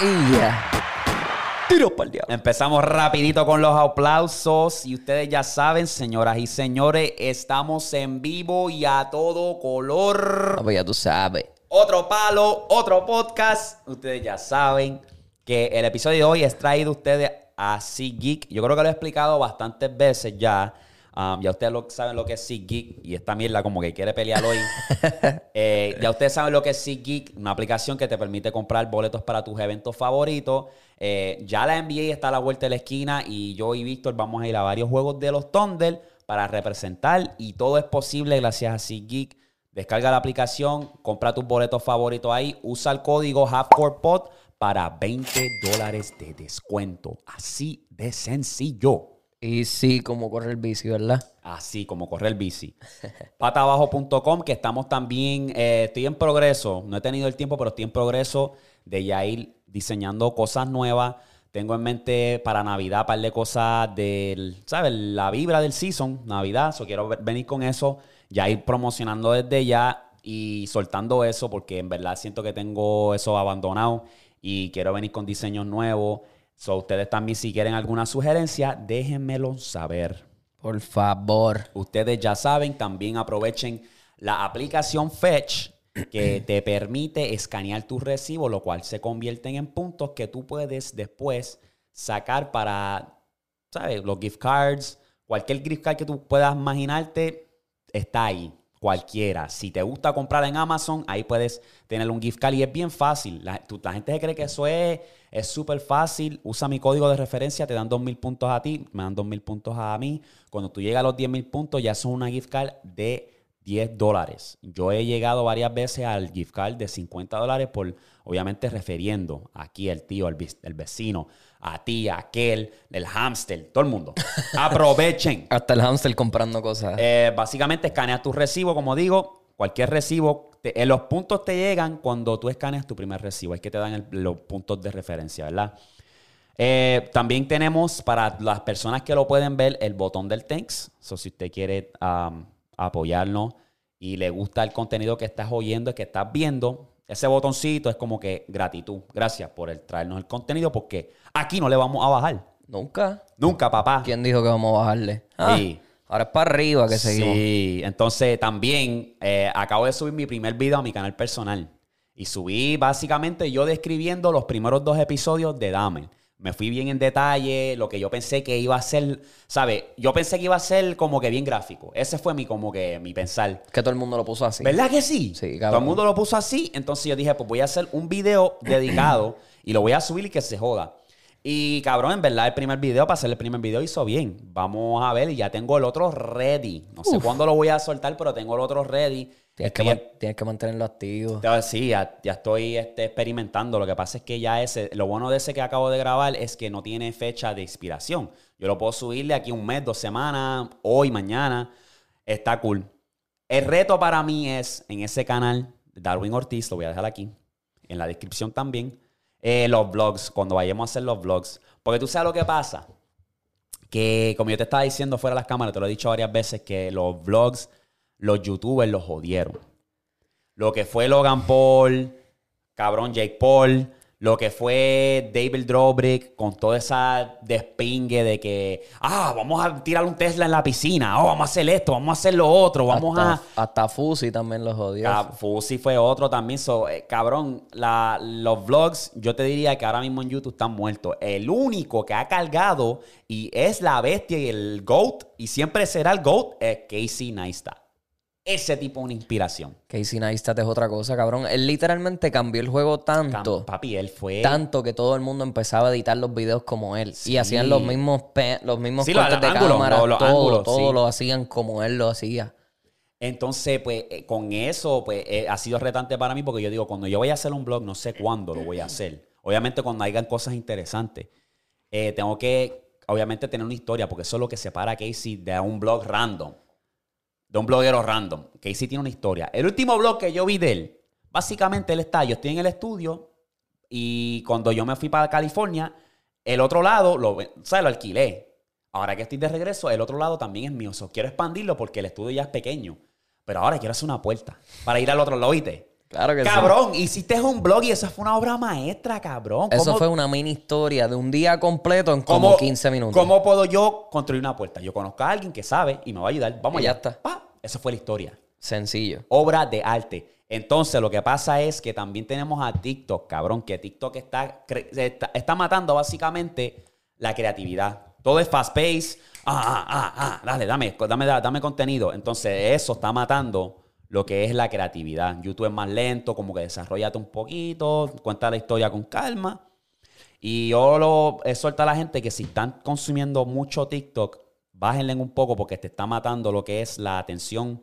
Y ya. Tiro para el diablo. Empezamos rapidito con los aplausos y ustedes ya saben, señoras y señores, estamos en vivo y a todo color. Ah, pues ya tú sabes. Otro palo, otro podcast. Ustedes ya saben que el episodio de hoy es traído a ustedes a Geek. Yo creo que lo he explicado bastantes veces ya. Um, ya ustedes lo, saben lo que es SeatGeek y esta mierda como que quiere pelear hoy. Eh, ya ustedes saben lo que es SeatGeek, una aplicación que te permite comprar boletos para tus eventos favoritos. Eh, ya la NBA está a la vuelta de la esquina y yo y Víctor vamos a ir a varios juegos de los Thunder para representar y todo es posible gracias a SeatGeek. Descarga la aplicación, compra tus boletos favoritos ahí, usa el código HalfCorePod para 20 dólares de descuento. Así de sencillo. Y sí, como correr bici, ¿verdad? Así como correr bici. Patabajo.com, que estamos también, eh, estoy en progreso, no he tenido el tiempo, pero estoy en progreso de ya ir diseñando cosas nuevas. Tengo en mente para Navidad un par de cosas del, ¿sabes? La vibra del season, Navidad. So quiero venir con eso, ya ir promocionando desde ya y soltando eso, porque en verdad siento que tengo eso abandonado y quiero venir con diseños nuevos. So, ustedes también, si quieren alguna sugerencia, déjenmelo saber. Por favor. Ustedes ya saben, también aprovechen la aplicación Fetch que te permite escanear tus recibos, lo cual se convierten en puntos que tú puedes después sacar para, ¿sabes? Los gift cards, cualquier gift card que tú puedas imaginarte, está ahí. Cualquiera. Si te gusta comprar en Amazon, ahí puedes tener un gift card y es bien fácil. La, gente se cree que eso es súper fácil. Usa mi código de referencia, te dan 2.000 puntos a ti, me dan 2.000 puntos a mí. Cuando tú llegas a los 10.000 puntos, ya son una gift card de 10 dólares. Yo he llegado varias veces al gift card de 50 dólares por, obviamente, refiriendo aquí el tío, el, el vecino, a ti, a aquel, el hámster, todo el mundo. Aprovechen. Hasta el hámster comprando cosas. Eh, básicamente, escaneas tu recibo, como digo, cualquier recibo. En eh, los puntos te llegan cuando tú escaneas tu primer recibo. Es que te dan los puntos de referencia, ¿verdad? Eh, también tenemos para las personas que lo pueden ver el botón del thanks. So, si usted quiere apoyarnos y le gusta el contenido que estás oyendo y que estás viendo, ese botoncito es como que gratitud. Gracias por el traernos el contenido porque aquí no le vamos a bajar. Nunca. Nunca, papá. ¿Quién dijo que vamos a bajarle? Ah, sí. Ahora es para arriba que seguimos. Sí, entonces también eh, acabo de subir mi primer video a mi canal personal. Y subí básicamente yo describiendo los primeros dos episodios de Dame. Me fui bien en detalle, lo que yo pensé que iba a ser, ¿sabes? Yo pensé que iba a ser como que bien gráfico. Ese fue mi como que mi pensar. Que todo el mundo lo puso así. ¿Verdad que sí? Sí, Todo el mundo lo puso así. Entonces yo dije, pues voy a hacer un video dedicado y lo voy a subir y que se joda. Y cabrón, en verdad, el primer video, para hacer el primer video, hizo bien. Vamos a ver, y ya tengo el otro ready. No sé cuándo lo voy a soltar, pero tengo el otro ready. Tienes, que, tienes que, mantenerlo activo. Sí, ya, estoy este, experimentando. Lo que pasa es que ya ese, lo bueno de ese que acabo de grabar es que no tiene fecha de inspiración. Yo lo puedo subirle aquí un mes, dos semanas, hoy, mañana. Está cool. El reto para mí es en ese canal, Darwin Ortiz, lo voy a dejar aquí, en la descripción también, eh, los vlogs, cuando vayamos a hacer los vlogs. Porque tú sabes lo que pasa. Que como yo te estaba diciendo fuera de las cámaras, te lo he dicho varias veces, que los vlogs los youtubers los jodieron. Lo que fue Logan Paul, cabrón Jake Paul, lo que fue David Drobrick con toda esa despingue de que, ah, vamos a tirar un Tesla en la piscina, oh, vamos a hacer esto, vamos a hacer lo otro, vamos a... Hasta Fusi también los jodió. Fusi fue otro también. So, eh, cabrón, los vlogs, yo te diría que ahora mismo en YouTube están muertos. El único que ha cargado y es la bestia y el GOAT, y siempre será el GOAT, es Casey Neistat ese tipo de inspiración. Casey Neistat es otra cosa, cabrón. Él literalmente cambió el juego tanto. papi, él fue. Tanto que todo el mundo empezaba a editar los videos como él. Y hacían los mismos, los mismos cortes de cámara. todo, todo lo hacían como él lo hacía. Entonces, pues, eh, con eso, pues, eh, ha sido retante para mí porque yo digo, cuando yo voy a hacer un blog, no sé cuándo lo voy a hacer. Obviamente, cuando hayan cosas interesantes, eh, tengo que, obviamente, tener una historia porque eso es lo que separa a Casey de un blog random de un bloguero random, que sí tiene una historia. El último blog que yo vi de él, básicamente él está, yo estoy en el estudio y cuando yo me fui para California, el otro lado, lo, o sea, lo alquilé. Ahora que estoy de regreso, el otro lado también es mío. quiero expandirlo porque el estudio ya es pequeño. Pero ahora quiero hacer una puerta para ir al otro lado, ¿viste? Claro que cabrón, hiciste un blog y esa fue una obra maestra, cabrón. Eso fue una mini historia de un día completo en como 15 minutos. ¿Cómo puedo yo construir una puerta? Yo conozco a alguien que sabe y me va a ayudar. Vamos allá. Ya está. Esa fue la historia. Sencillo. Obra de arte. Entonces, lo que pasa es que también tenemos a TikTok, cabrón, que TikTok está, está, matando básicamente la creatividad. Todo es fast pace. Ah, ah, ah, ah, dale, dame, dame, dame contenido. Entonces, eso está matando lo que es la creatividad. YouTube es más lento, como que desarrollate un poquito, cuenta la historia con calma. Y yo lo exhorto a la gente que si están consumiendo mucho TikTok, bájenle un poco porque te está matando lo que es la atención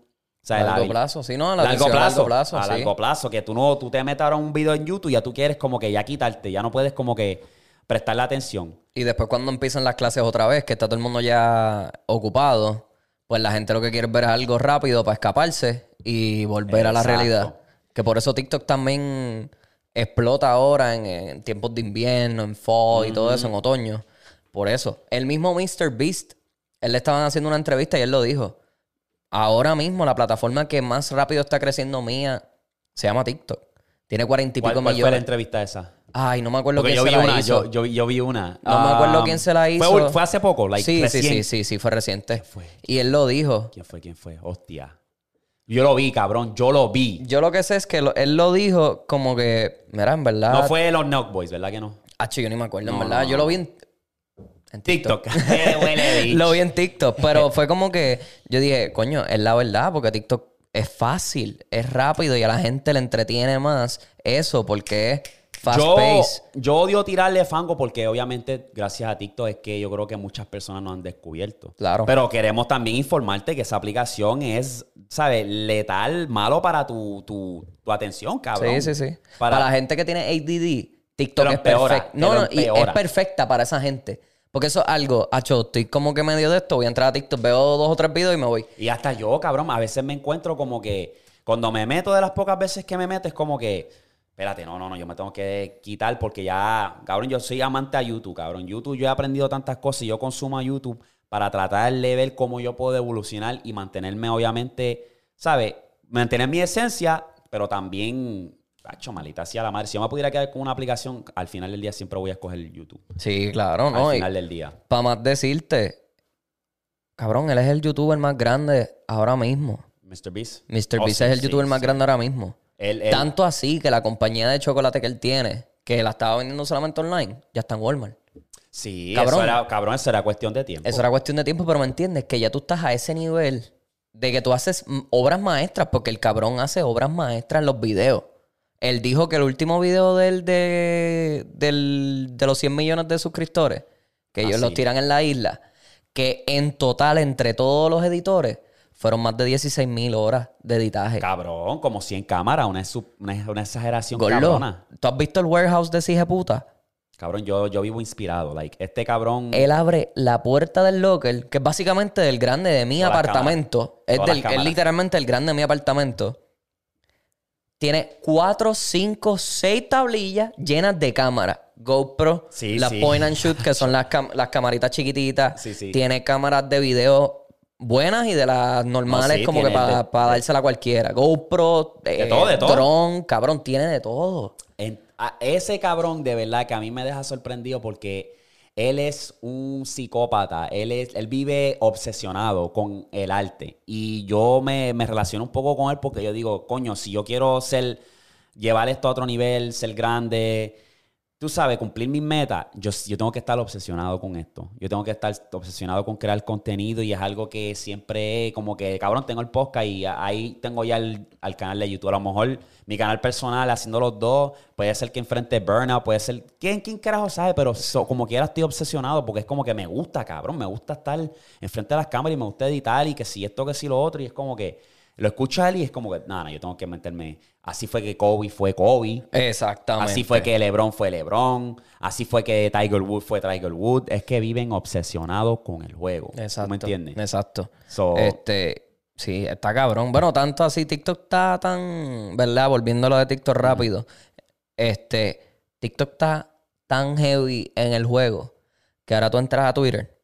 a largo plazo, sí, ¿no? A largo plazo, largo plazo. A largo plazo, que tú no, tú te metes ahora un video en YouTube y ya tú quieres como que ya quitarte, ya no puedes como que prestarle atención. Y después cuando empiezan las clases otra vez, que está todo el mundo ya ocupado, pues la gente lo que quiere es ver algo rápido para escaparse y volver a la realidad. Que por eso TikTok también explota ahora en, tiempos de invierno, en fall y todo eso, en otoño. Por eso. El mismo Mr. Beast, él le estaban haciendo una entrevista y él lo dijo Ahora mismo la plataforma que más rápido está creciendo mía se llama TikTok. Tiene cuarenta y pico millones. ¿Cuál fue la entrevista esa? Ay, no me acuerdo quién se vi la una, hizo. Yo, yo, vi una. No me acuerdo quién se la hizo. Fue, hace poco, like, sí, sí, sí, sí, sí, fue reciente. Fue? Y él lo dijo. ¿Quién fue? ¿Quién fue? Hostia. Yo lo vi, cabrón. Yo lo vi. Yo lo que sé es que él lo dijo como que, mira, en verdad. No fue los Knock Boys, ¿verdad que no? Ah, yo ni me acuerdo, en verdad. Yo lo vi en, en TikTok. Lo vi en TikTok, pero fue como que yo dije, coño, es la verdad, porque TikTok es fácil, es rápido y a la gente le entretiene más eso porque es fast yo, pace. Yo odio tirarle fango porque obviamente gracias a TikTok es que yo creo que muchas personas no han descubierto. Claro. Pero queremos también informarte que esa aplicación es, ¿sabes? Letal, malo para tu, tu, atención, cabrón. Sí, sí, sí. Para, la gente que tiene ADD, TikTok es perfecta. No, no, y es perfecta para esa gente. Porque eso es algo, acho, estoy como que medio de esto, voy a entrar a TikTok, veo dos o tres videos y me voy. Y hasta yo, cabrón, a veces me encuentro como que cuando me meto de las pocas veces que me meto es como que, espérate, no, no, no, yo me tengo que quitar porque ya, cabrón, yo soy amante a YouTube, cabrón. YouTube, yo he aprendido tantas cosas y yo consumo a YouTube para tratar de ver cómo yo puedo evolucionar y mantenerme, obviamente, ¿sabes? Mantener mi esencia, pero también Cacho, malita a la madre. Si yo me pudiera quedar con una aplicación, al final del día siempre voy a escoger YouTube. Sí, claro, ¿no? Al final del día. Para más decirte, cabrón, él es el youtuber más grande ahora mismo. Mr. Beast. Mr. Beast es el youtuber más grande ahora mismo. Tanto así que la compañía de chocolate que él tiene, que la estaba vendiendo solamente online, ya está en Walmart. Sí, cabrón, eso era, cabrón, eso era cuestión de tiempo. Eso era cuestión de tiempo, pero me entiendes que ya tú estás a ese nivel de que tú haces obras maestras, porque el cabrón hace obras maestras en los videos. Él dijo que el último video del, de, de los 100 millones de suscriptores, que ellos ah, los tiran en la isla, que en total, entre todos los editores, fueron más de 16 mil horas de editaje. Cabrón, como 100 cámaras, una, una, exageración cabrona. ¿Tú has visto el warehouse de Sige Puta? Cabrón, yo, yo vivo inspirado. Like, este cabrón. Él abre la puerta del locker, que es básicamente el grande de mi apartamento. Es, es, literalmente el grande de mi apartamento. Tiene cuatro, cinco, seis tablillas llenas de cámaras. GoPro, las point and shoot, que son las, las camaritas chiquititas. Tiene cámaras de video buenas y de las normales, como que para dársela a cualquiera. GoPro, de eh, todo, de todo. cabrón, tiene de todo. ese cabrón, de verdad, que a mí me deja sorprendido porque él es un psicópata, él, es, él vive obsesionado con el arte. Y yo me, me relaciono un poco con él porque yo digo, coño, si yo quiero ser, llevar esto a otro nivel, ser grande, tú sabes, cumplir mis metas, yo, yo tengo que estar obsesionado con esto. Yo tengo que estar obsesionado con crear contenido y es algo que siempre, como que, cabrón, tengo el podcast y ahí tengo ya el, canal de YouTube. A lo mejor mi canal personal, haciendo los dos, puede ser que enfrente Burnout, puede ser, ¿quién, quién carajo sabe? Pero como quiera estoy obsesionado porque es como que me gusta, cabrón, me gusta estar enfrente de las cámaras y me gusta editar y que si esto, que si lo otro y es como que lo escucha él y es como que, nada, no, yo tengo que meterme. Así fue que Kobe fue Kobe. Exactamente. Así fue que LeBron fue LeBron. Así fue que Tiger Wood fue Tiger Wood. Es que viven obsesionados con el juego. Exacto. ¿Me entiendes? Exacto. este, sí, está cabrón. Bueno, tanto así, TikTok está tan, ¿verdad? Volviéndolo de TikTok rápido. Este, TikTok está tan heavy en el juego que ahora tú entras a Twitter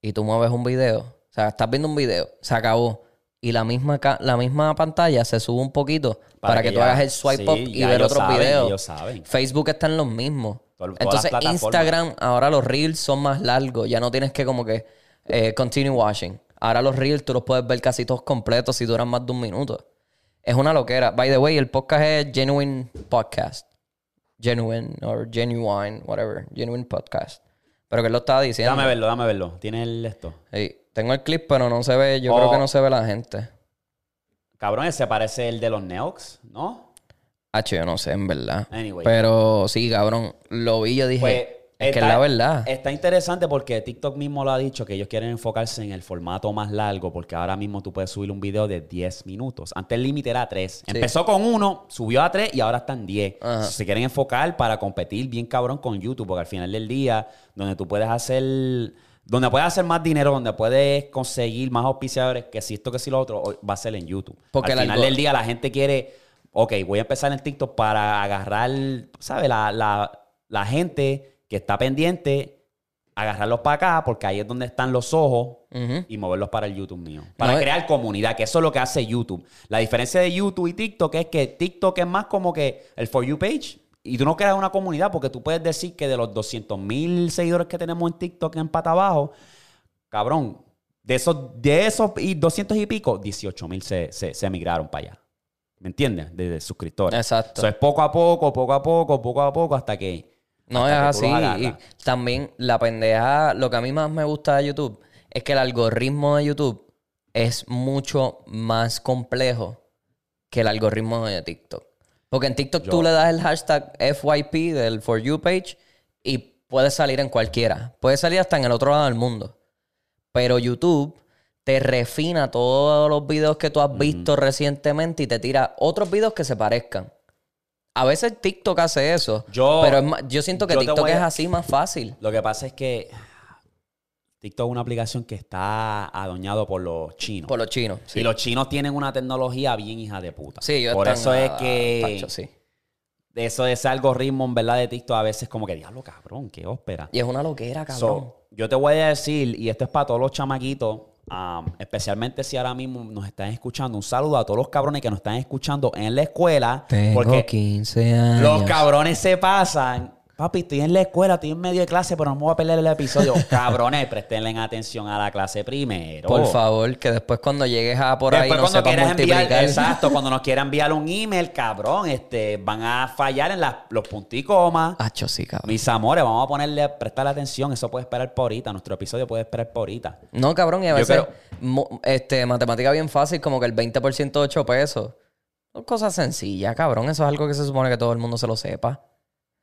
y tú mueves un video. O sea, estás viendo un video, se acabó y la misma, la misma pantalla se sube un poquito para, Para que, que tú ya- hagas el swipe sí, up y ver otros saben, videos. Facebook está en los mismos. Todas Entonces. Instagram, ahora los reels son más largos. Ya no tienes que como que eh, continue watching. Ahora los reels tú los puedes ver casi todos completos si duran más de un minuto. Es una loquera. By the way, el podcast es Genuine Podcast. Genuine or Genuine, whatever. Genuine Podcast. Pero que él lo estaba diciendo. Dame verlo, dame verlo. ¿Tienes el esto? Sí, tengo el clip, pero no se ve. Yo Oh. creo que no se ve la gente. Cabrón, ese parece el de los Neox, ¿no? H, yo no sé, en verdad. Anyway. Pero sí, cabrón. Lo vi, yo dije. Pues, es que es la verdad. Está interesante porque TikTok mismo lo ha dicho que ellos quieren enfocarse en el formato más largo porque ahora mismo tú puedes subir un video de 10 minutos. Antes el límite era 3. Empezó con 1, subió a 3 y ahora están 10. Ajá. Se quieren enfocar para competir bien cabrón con YouTube porque al final del día, donde tú puedes hacer... Donde puedes hacer más dinero, donde puedes conseguir más auspiciadores, que si esto, que si lo otro, va a ser en YouTube. Porque al final del día la gente quiere, ok, voy a empezar en TikTok para agarrar, ¿sabes? La, la, la gente que está pendiente, agarrarlos para acá, porque ahí es donde están los ojos y moverlos para el YouTube mío. Para No, es- crear comunidad, que eso es lo que hace YouTube. La diferencia de YouTube y TikTok es que TikTok es más como que el For You page. Y tú no creas una comunidad porque tú puedes decir que de los 200 mil seguidores que tenemos en TikTok en pata abajo, cabrón, de esos, de esos y 200 y pico, 18 mil se, se, se migraron para allá. ¿Me entiendes? De, de suscriptores. Exacto. Eso es poco a poco, poco a poco, poco a poco, hasta que. No es que así. Y también la pendeja, lo que a mí más me gusta de YouTube es que el algoritmo de YouTube es mucho más complejo que el algoritmo de TikTok. Porque en TikTok tú le das el hashtag FYP del For You page y puedes salir en cualquiera. Puedes salir hasta en el otro lado del mundo. Pero YouTube te refina todos los videos que tú has visto recientemente y te tira otros videos que se parezcan. A veces TikTok hace eso. Yo- pero es más- yo siento que yo TikTok a- es así más fácil. Lo que pasa es que TikTok es una aplicación que está adoñado por los chinos. Por los chinos. Sí, Y los chinos tienen una tecnología bien hija de puta. sí ellos por eso es que tacho, sí. de eso de ese algoritmo en verdad de TikTok a veces como que diablo cabrón, qué ópera. Y es una loquera, cabrón. So, yo te voy a decir, y esto es para todos los chamaquitos, um, especialmente si ahora mismo nos están escuchando, un saludo a todos los cabrones que nos están escuchando en la escuela. Tengo porque 15 años. los cabrones se pasan. Papi, estoy en la escuela, estoy en medio de clase, pero no me voy a perder el episodio. cabrones, prestenle atención a la clase primero. Por favor, que después cuando llegues a por ahí Después no cuando sepas quieras enviar, multiplicar. exacto, cuando nos quieran enviar un email, cabrón, este, van a fallar en las- los puntos y comas. Hacho, sí, cabrón. Mis amores, vamos a ponerle, prestarle atención, eso puede esperar por ahorita, nuestro episodio puede esperar por ahorita. No, cabrón, y a veces creo- este, matemática bien fácil, como que el 20% de 8 pesos. Son cosas sencillas, cabrón. Eso es algo que se supone que todo el mundo se lo sepa.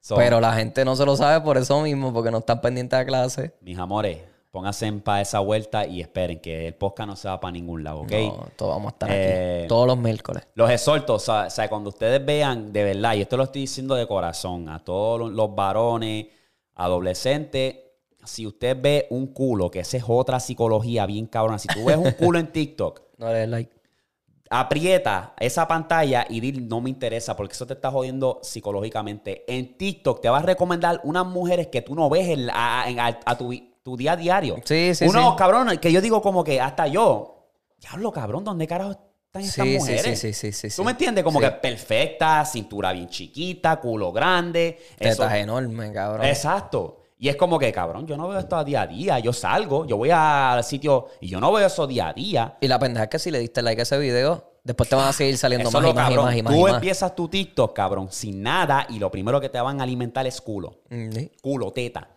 So, Pero la gente no se lo sabe por eso mismo, porque no están pendientes a clase. mis amores, pónganse para esa vuelta y esperen que el podcast no se va para ningún lado, ¿ok? No, todos vamos a estar Eh, aquí. Todos los miércoles. Los exhorto, o sea, o sea, cuando ustedes vean de verdad, y esto lo estoy diciendo de corazón, a todos los- los varones, adolescentes, si usted ve un culo, que esa es otra psicología bien cabrona, si tú ves un culo en TikTok, No le des like. Aprieta esa pantalla y di no me interesa porque eso te está jodiendo psicológicamente. En TikTok te va a recomendar unas mujeres que tú no ves en a, a tu, tu día a diario. Sí, sí, Unos sí. cabrones que yo digo como que hasta yo, diablo cabrón, ¿dónde carajo están estas Sí, mujeres? sí, sí, sí, sí, ¿Tú me entiendes? Como que perfecta, cintura bien chiquita, culo grande. eso- Tetas enormes, cabrón. Exacto. Y es como que, cabrón, yo no veo esto a día a día. Yo salgo, yo voy al sitio y yo no veo eso día a día. Y la pendeja es que si le diste like a ese video, después te van a seguir saliendo más y más y más y más Tú y más. empiezas tu TikTok, cabrón, sin nada y lo primero que te van a alimentar es culo. Mm, sí. Culo, teta.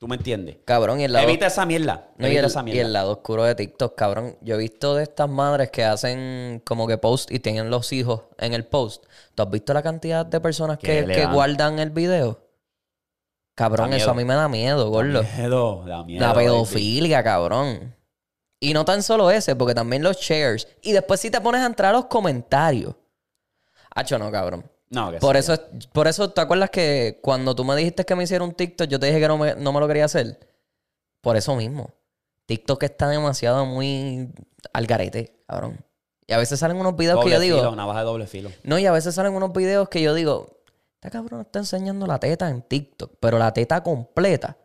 ¿Tú me entiendes? Cabrón, y el lado... Evita esa mierda. No, y, Evita el, esa y mierda. el lado oscuro de TikTok, cabrón. Yo he visto de estas madres que hacen como que post y tienen los hijos en el post. ¿Tú has visto la cantidad de personas Que guardan el video? Cabrón, Da eso a mí me da miedo, gordo. Da miedo, da miedo. La baby. pedofilia, cabrón. Y no tan solo ese, porque también los shares. Y después si te pones a entrar a los comentarios. Hacho, no, cabrón. No, que Por sí. eso, por eso, ¿te acuerdas que cuando tú me dijiste que me hiciera un TikTok, yo te dije que no me, no me lo quería hacer? Por eso mismo. TikTok está demasiado muy al garete, cabrón. Y a veces salen unos videos Doble que yo digo... navaja de doble filo. No, y a veces salen unos videos que yo digo... Esta cabrón está enseñando la teta en TikTok, pero la teta completa.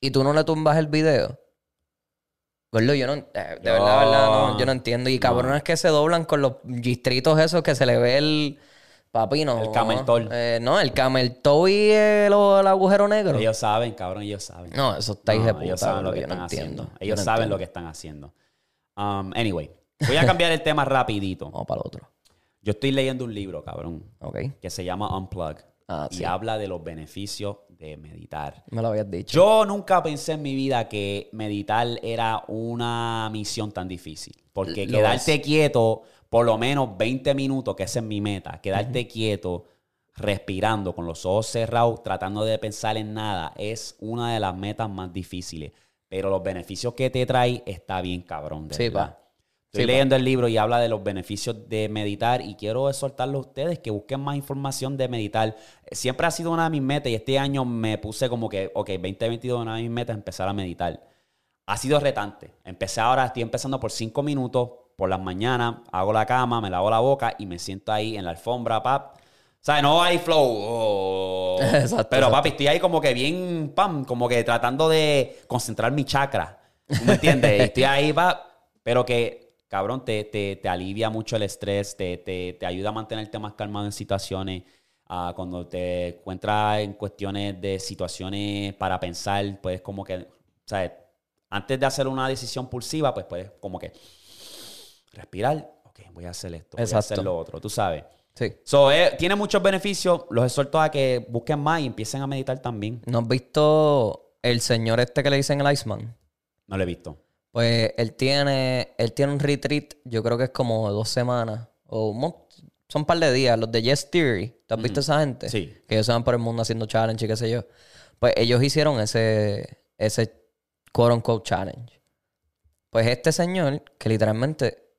Y tú no le tumbas el video. Gordo, yo no... eh, De verdad, verdad, no, yo no entiendo. Y cabrones que se doblan con los gistritos esos que se le ve el... Papi, no. El camel toe. Eh, no, el camel toe y el, el agujero negro. Ellos saben, cabrón, ellos saben. No, eso está No, de puta. ellos saben lo que no están entiendo. haciendo. Ellos no saben entiendo. lo que están haciendo. Um, anyway, voy a cambiar el tema rapidito. Vamos para el otro. Yo estoy leyendo un libro, cabrón, Ok. que se llama Unplug. Ah, y sí. habla de los beneficios de meditar. Me lo habías dicho. Yo nunca pensé en mi vida que meditar era una misión tan difícil. Porque Lo quedarte quieto por lo menos 20 minutos, que esa es mi meta, quedarte quieto, respirando, con los ojos cerrados, tratando de pensar en nada, es una de las metas más difíciles. Pero los beneficios que te trae está bien cabrón. De Sí, verdad. pa. Estoy Sí, pa. leyendo el libro y habla de los beneficios de meditar y quiero exhortarlo a ustedes que busquen más información de meditar. Siempre ha sido una de mis metas y este año me puse como que, ok, 2022 una de mis metas es empezar a meditar. Ha sido retante. Empecé ahora, estoy empezando por cinco minutos por las mañanas, hago la cama, me lavo la boca y me siento ahí en la alfombra, pap. O sea, no hay flow. oh. Exacto, Pero exacto. papi, estoy ahí como que bien, pam, como que tratando de concentrar mi chakra. ¿Tú me entiendes? estoy ahí, pa, pero que, cabrón, te, te, te alivia mucho el estrés, te, te, te ayuda a mantenerte más calmado en situaciones. Ah, cuando te encuentras en cuestiones de situaciones para pensar, puedes como que, sea, antes de hacer una decisión pulsiva, pues puedes como que respirar. Ok, voy a hacer esto, voy a hacer lo otro, tú sabes. Sí. So, eh, tiene muchos beneficios. Los exhorto a que busquen más y empiecen a meditar también. ¿No has visto el señor este que le dicen el Iceman? No lo he visto. Pues él tiene, él tiene un retreat, yo creo que es como dos semanas. O un son un par de días. Los de Yes Theory. ¿Te has visto esa gente? Sí. Que ellos se van por el mundo haciendo challenge y qué sé yo. Pues ellos hicieron ese, ese quote unquote challenge. Pues este señor, que literalmente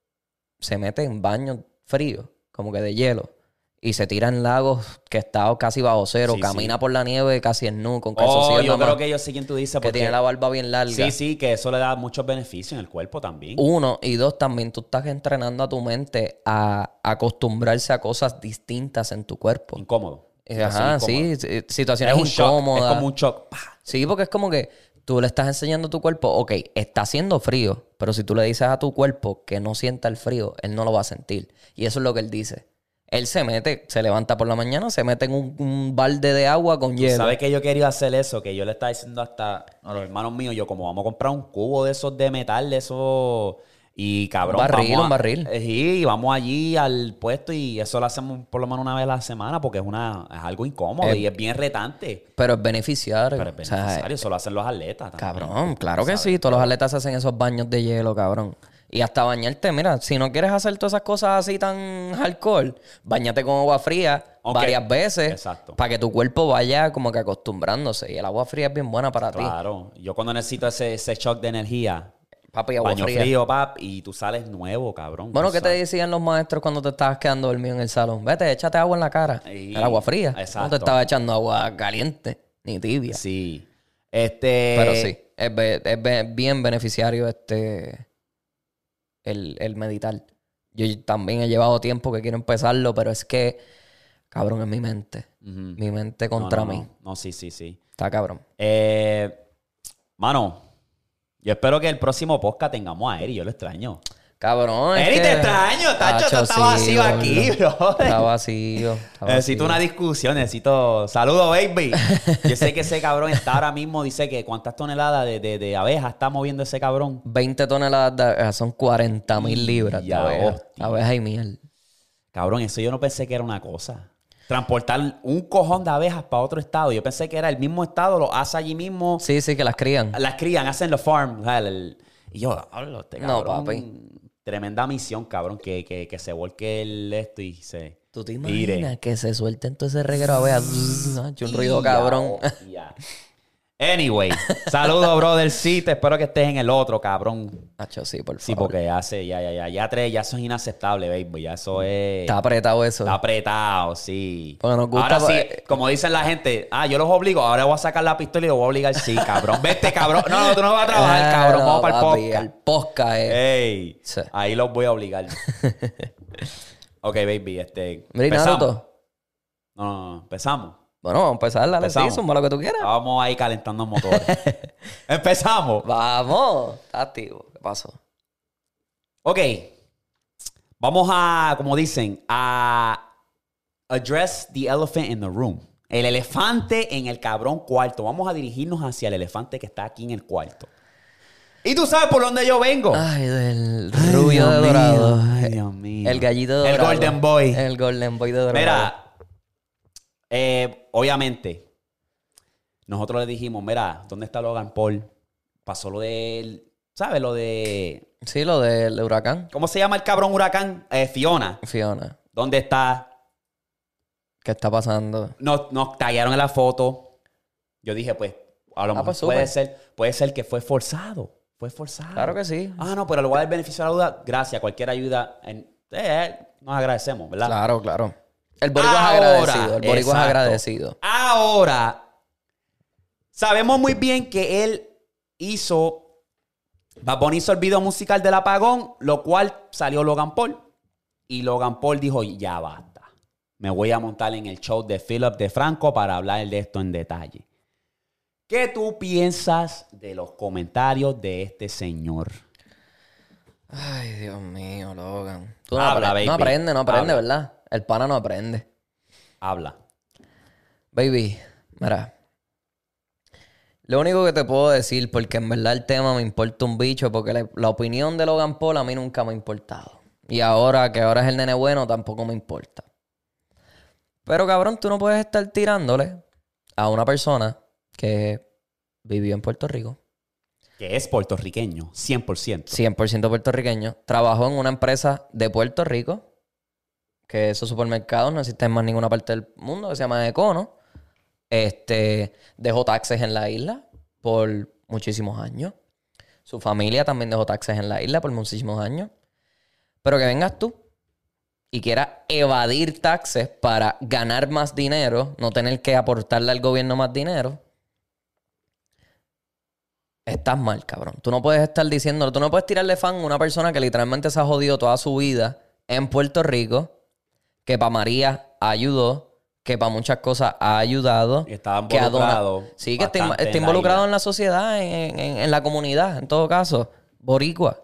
se mete en baños fríos, como que de hielo, y se tira en lagos que está casi bajo cero, Sí, camina sí. por la nieve casi en nu, con Oh, calzoncillos yo nada creo que yo sé quién tú dices. que porque- tiene la barba bien larga. Sí, sí, que eso le da muchos beneficios en el cuerpo también. Uno, y dos, también tú estás entrenando a tu mente a acostumbrarse a cosas distintas en tu cuerpo. Incómodo. Ajá, Situación sí, Es situaciones shock. incómodas. Es como un shock. ¡Pah! Sí, porque es como que tú le estás enseñando a tu cuerpo, ok, está haciendo frío, pero si tú le dices a tu cuerpo que no sienta el frío, él no lo va a sentir. Y eso es lo que él dice. Él se mete, se levanta por la mañana, se mete en un, un balde de agua con Tú hielo. ¿Sabes que yo quería hacer eso? Que yo le estaba diciendo hasta a los hermanos míos, yo como vamos a comprar un cubo de esos de metal, de esos... Y cabrón, Un barril, vamos a- un barril. Eh, Sí, y vamos allí al puesto y eso lo hacemos por lo menos una vez a la semana porque es, una, es algo incómodo Eh, y es bien retante. Pero es beneficiario. Pero es O sea, beneficiario, eso lo hacen los atletas. también. Cabrón, claro que ¿Sabes? sí. Todos los atletas hacen esos baños de hielo, cabrón. Y hasta bañarte, mira, si no quieres hacer todas esas cosas así tan hardcore, bañate con agua fría varias veces. Exacto. Para que tu cuerpo vaya como que acostumbrándose. Y el agua fría es bien buena para ti. Claro, yo cuando necesito ese, ese shock de energía, Papi, agua baño fría. frío, pap, y tú sales nuevo, cabrón. Bueno, ¿qué te decían los maestros cuando te estabas quedando dormido en el salón? Vete, échate agua en la cara. Y- El agua fría. No Exacto. te estaba echando agua caliente ni tibia. Sí. Este... Pero sí, es, es bien beneficiario este el, el meditar. Yo también he llevado tiempo que quiero empezarlo, pero es que, cabrón, es mi mente. Mi mente No, contra no, mí. No. no, sí, sí, sí. Está cabrón. Eh, mano, yo espero que el próximo podcast tengamos a Eri, yo lo extraño. Cabrón. Eri, te extraño, tacho, Tacho, está vacío aquí, bro. Está vacío. está Necesito vacío. una discusión, necesito... Saludos, baby. Yo sé que ese cabrón está ahora mismo, dice que cuántas toneladas de, de, de abejas está moviendo ese cabrón. 20 toneladas de abejas son 40 mil libras de Ya, abejas. Abejas y miel. Cabrón, eso yo no pensé que era una cosa. Transportar un cojón de abejas para otro estado. Yo pensé que era el mismo estado, lo hace allí mismo. Sí, sí, que las crían. Las crían, hacen los farm. o sea, el- el- y yo, hablo, este No, cabrón, papi. Tremenda misión, cabrón, que, que, que se volque el esto y se. ¿Tú te tire. imaginas que se suelten todo ese reguero ha hecho un ruido Ya, cabrón. Anyway, saludos, brother. Sí, te espero que estés en el otro, cabrón. Hacho, sí, por favor. Sí, porque hace, ya, ya, ya, ya tres, ya eso es inaceptable, baby. Ya eso es. Está apretado eso. Está apretado, sí. Porque nos gusta, ahora sí, como dicen la gente, ah, yo los obligo, ahora voy a sacar la pistola y los voy a obligar, sí, cabrón. Vete, cabrón. No, no, tú no vas a trabajar, Ah, cabrón. no, Vamos para el podcast. El podcast eh. Ey, Sí. ahí los voy a obligar. ok, baby, este. Mira. Naruto. No, no, no, empezamos. Bueno, vamos a empezar, Empezamos. zumba lo que tú quieras. Vamos ahí calentando motores. empezamos. Vamos. Está activo. pasó? Ok. Vamos a, como dicen, a address the elephant in the room. El elefante en el cabrón cuarto. Vamos a dirigirnos hacia el elefante que está aquí en el cuarto. Y tú sabes por dónde yo vengo. Ay, del rubio de dorado. Ay, Dios mío. El gallito de El dorado. Golden Boy. El Golden Boy de dorado. Mira, eh, obviamente, nosotros le dijimos, mira, ¿dónde está Logan Paul? Pasó lo de, ¿sabes? Lo de, Sí, lo del huracán. ¿cómo se llama el cabrón huracán? Eh, Fiona. Fiona. ¿Dónde está? ¿Qué está pasando? Nos, nos tallaron en la foto. Yo dije, pues, a lo Ah, mejor pues, puede ser, puede ser que fue forzado. Fue forzado. Claro que sí. Ah, no, pero le voy a dar beneficio de la duda. Gracias. Cualquier ayuda. En, eh, nos agradecemos, ¿verdad? Claro, claro. El boricua Ahora, es agradecido. El boricua es agradecido. Ahora, sabemos muy bien que él hizo. Bad Bunny hizo el video musical del apagón, lo cual salió Logan Paul. Y Logan Paul dijo: Ya basta. Me voy a montar en el show de Philip de Franco para hablar de esto en detalle. ¿Qué tú piensas de los comentarios de este señor? Ay, Dios mío, Logan. Tú no, Habla, aprendes, no baby. aprende, no aprende, Habla. ¿verdad? El pana no aprende. Habla. Baby, mira. Lo único que te puedo decir, porque en verdad el tema me importa un bicho, porque la, la opinión de Logan Paul a mí nunca me ha importado. Y ahora que ahora es el nene bueno, tampoco me importa. Pero cabrón, tú no puedes estar tirándole a una persona que vivió en Puerto Rico, Que es puertorriqueño, 100%. 100% puertorriqueño, trabajó en una empresa de Puerto Rico, que esos supermercados no existen en más ninguna parte del mundo, que se llama Econo. Este, dejó taxes en la isla por muchísimos años. Su familia también dejó taxes en la isla por muchísimos años. Pero que vengas tú y quieras evadir taxes para ganar más dinero, no tener que aportarle al gobierno más dinero, estás mal, cabrón. Tú no puedes estar diciendo, tú no puedes tirarle fan a una persona que literalmente se ha jodido toda su vida en Puerto Rico, que para María ayudó, que para muchas cosas ha ayudado. Y estaba que ha involucrado donado. Sí, que está, está involucrado en la sociedad, en, en- en la comunidad, en todo caso. Boricua.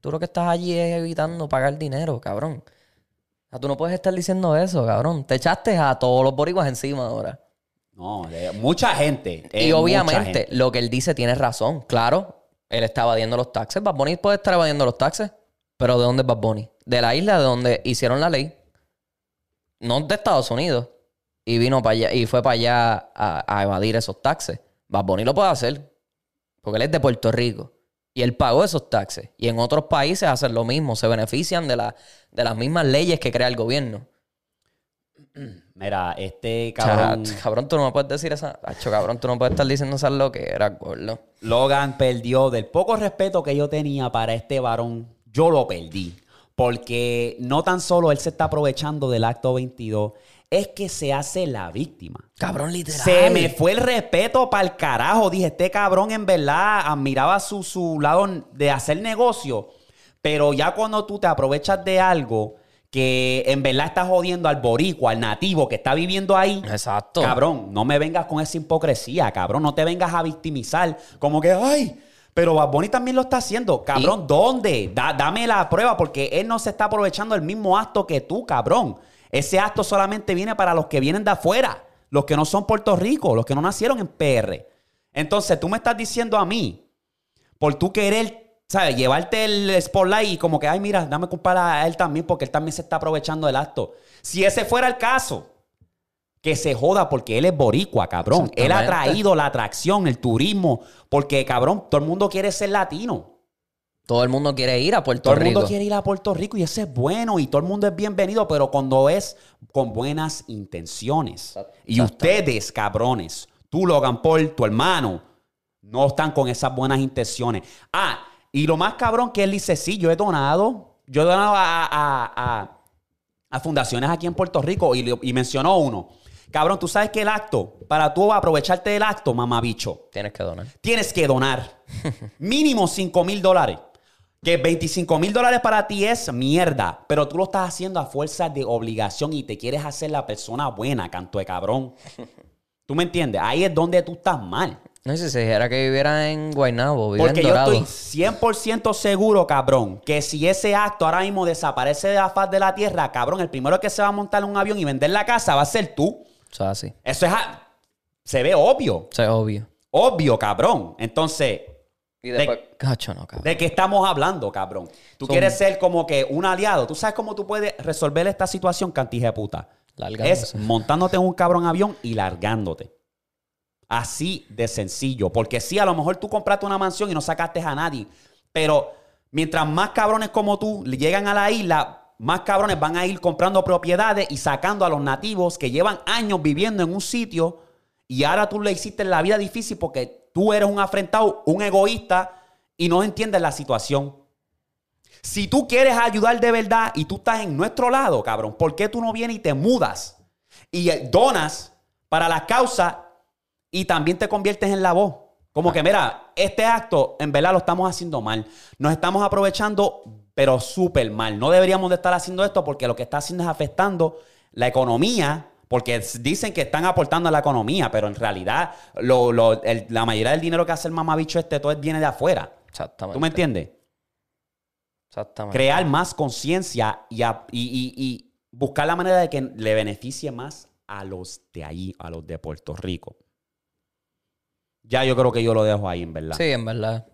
Tú lo que estás allí es evitando pagar dinero, cabrón. O sea, tú no puedes estar diciendo eso, cabrón. Te echaste a todos los boricuas encima ahora. No, de- mucha gente. eh, Y mucha obviamente gente. lo que él dice tiene razón. Claro, él está evadiendo los taxes. Bad Bunny puede estar evadiendo los taxes. Pero ¿de dónde es Bad Bunny? De la isla de donde hicieron la ley. No de Estados Unidos. Y vino para allá y fue para allá a, a evadir esos taxes. Bad Bunny lo puede hacer. Porque él es de Puerto Rico. Y él pagó esos taxes. Y en otros países hacen lo mismo. Se benefician de, la, de las mismas leyes que crea el gobierno. Mira, este Cabrón, cabrón. cabrón tú no me puedes decir esa. Acho, cabrón, tú no puedes estar diciendo esas lo que era, gordo. Logan perdió del poco respeto que yo tenía para este varón, yo lo perdí. Porque no tan solo él se está aprovechando del acto 22, es que se hace la víctima. Cabrón, literal. Se me fue el respeto para el carajo. Dije, este cabrón en verdad admiraba su, su lado de hacer negocio. Pero ya cuando tú te aprovechas de algo que en verdad está jodiendo al boricua, al nativo que está viviendo ahí. Exacto. Cabrón, no me vengas con esa hipocresía, cabrón. No te vengas a victimizar. Como que, ay, pero Bad Bunny también lo está haciendo. Cabrón, ¿dónde? Da- dame la prueba porque él no se está aprovechando del mismo acto que tú, cabrón. Ese acto solamente viene para los que vienen de afuera. Los que no son Puerto Rico, los que no nacieron en PR. Entonces, tú me estás diciendo a mí, por tú querer, ¿sabes? Llevarte el spotlight y como que, ay, mira, dame culpar a él también porque él también se está aprovechando del acto. Si ese fuera el caso, que se joda porque él es boricua, cabrón. Él ha traído la atracción, el turismo, porque, cabrón, todo el mundo quiere ser latino. Todo el mundo quiere ir a Puerto Todo el Rico. mundo quiere ir a Puerto Rico y eso es bueno y todo el mundo es bienvenido, pero cuando es con buenas intenciones. Y ustedes, cabrones, tú, Logan Paul, tu hermano, no están con esas buenas intenciones. Ah, y lo más cabrón que él dice, sí, yo he donado, yo he donado a, a- a- a fundaciones aquí en Puerto Rico y mencionó uno. Cabrón, tú sabes que el acto, para tú aprovecharte del acto, mamabicho, Tienes que donar. tienes que donar mínimo 5 mil dólares. Que 25 mil dólares para ti es mierda, pero tú lo estás haciendo a fuerza de obligación y te quieres hacer la persona buena, canto de cabrón. ¿Tú me entiendes? Ahí es donde tú estás mal. No sé si se dijera que viviera en Guaynabo, viviera Porque en yo Dorado. estoy 100% seguro, cabrón, que si ese acto ahora mismo desaparece de la faz de la tierra, cabrón, el primero que se va a montar en un avión y vender la casa va a ser tú. O sea, así. Eso es... a- Se ve obvio. Eso es obvio. Obvio, cabrón. Entonces, Y De- después... Cacho, no, cabrón. ¿de qué estamos hablando, cabrón? Tú Son- quieres ser como que un aliado. ¿Tú sabes cómo tú puedes resolver esta situación, cantija de puta? Largándose. Es montándote en un cabrón avión y largándote. Así de sencillo. Porque sí, a lo mejor tú compraste una mansión y no sacaste a nadie. Pero mientras más cabrones como tú llegan a la isla, más cabrones van a ir comprando propiedades y sacando a los nativos que llevan años viviendo en un sitio y ahora tú le hiciste la vida difícil porque tú eres un afrentado, un egoísta y no entiendes la situación. Si tú quieres ayudar de verdad y tú estás en nuestro lado, cabrón, ¿por qué tú no vienes y te mudas y eh, donas para las causas y también te conviertes en la voz? Como que, mira, este acto en verdad lo estamos haciendo mal. Nos estamos aprovechando, pero súper mal. No deberíamos de estar haciendo esto porque lo que está haciendo es afectando la economía. Porque dicen que están aportando a la economía, pero en realidad lo- lo- el- la mayoría del dinero que hace el mamabicho este todo viene de afuera. Exactamente. ¿Tú me entiendes? Exactamente. crear más conciencia y, y- y- y buscar la manera de que le beneficie más a los de ahí, a los de Puerto Rico. Ya yo creo que yo lo dejo ahí, en verdad. Sí, en verdad.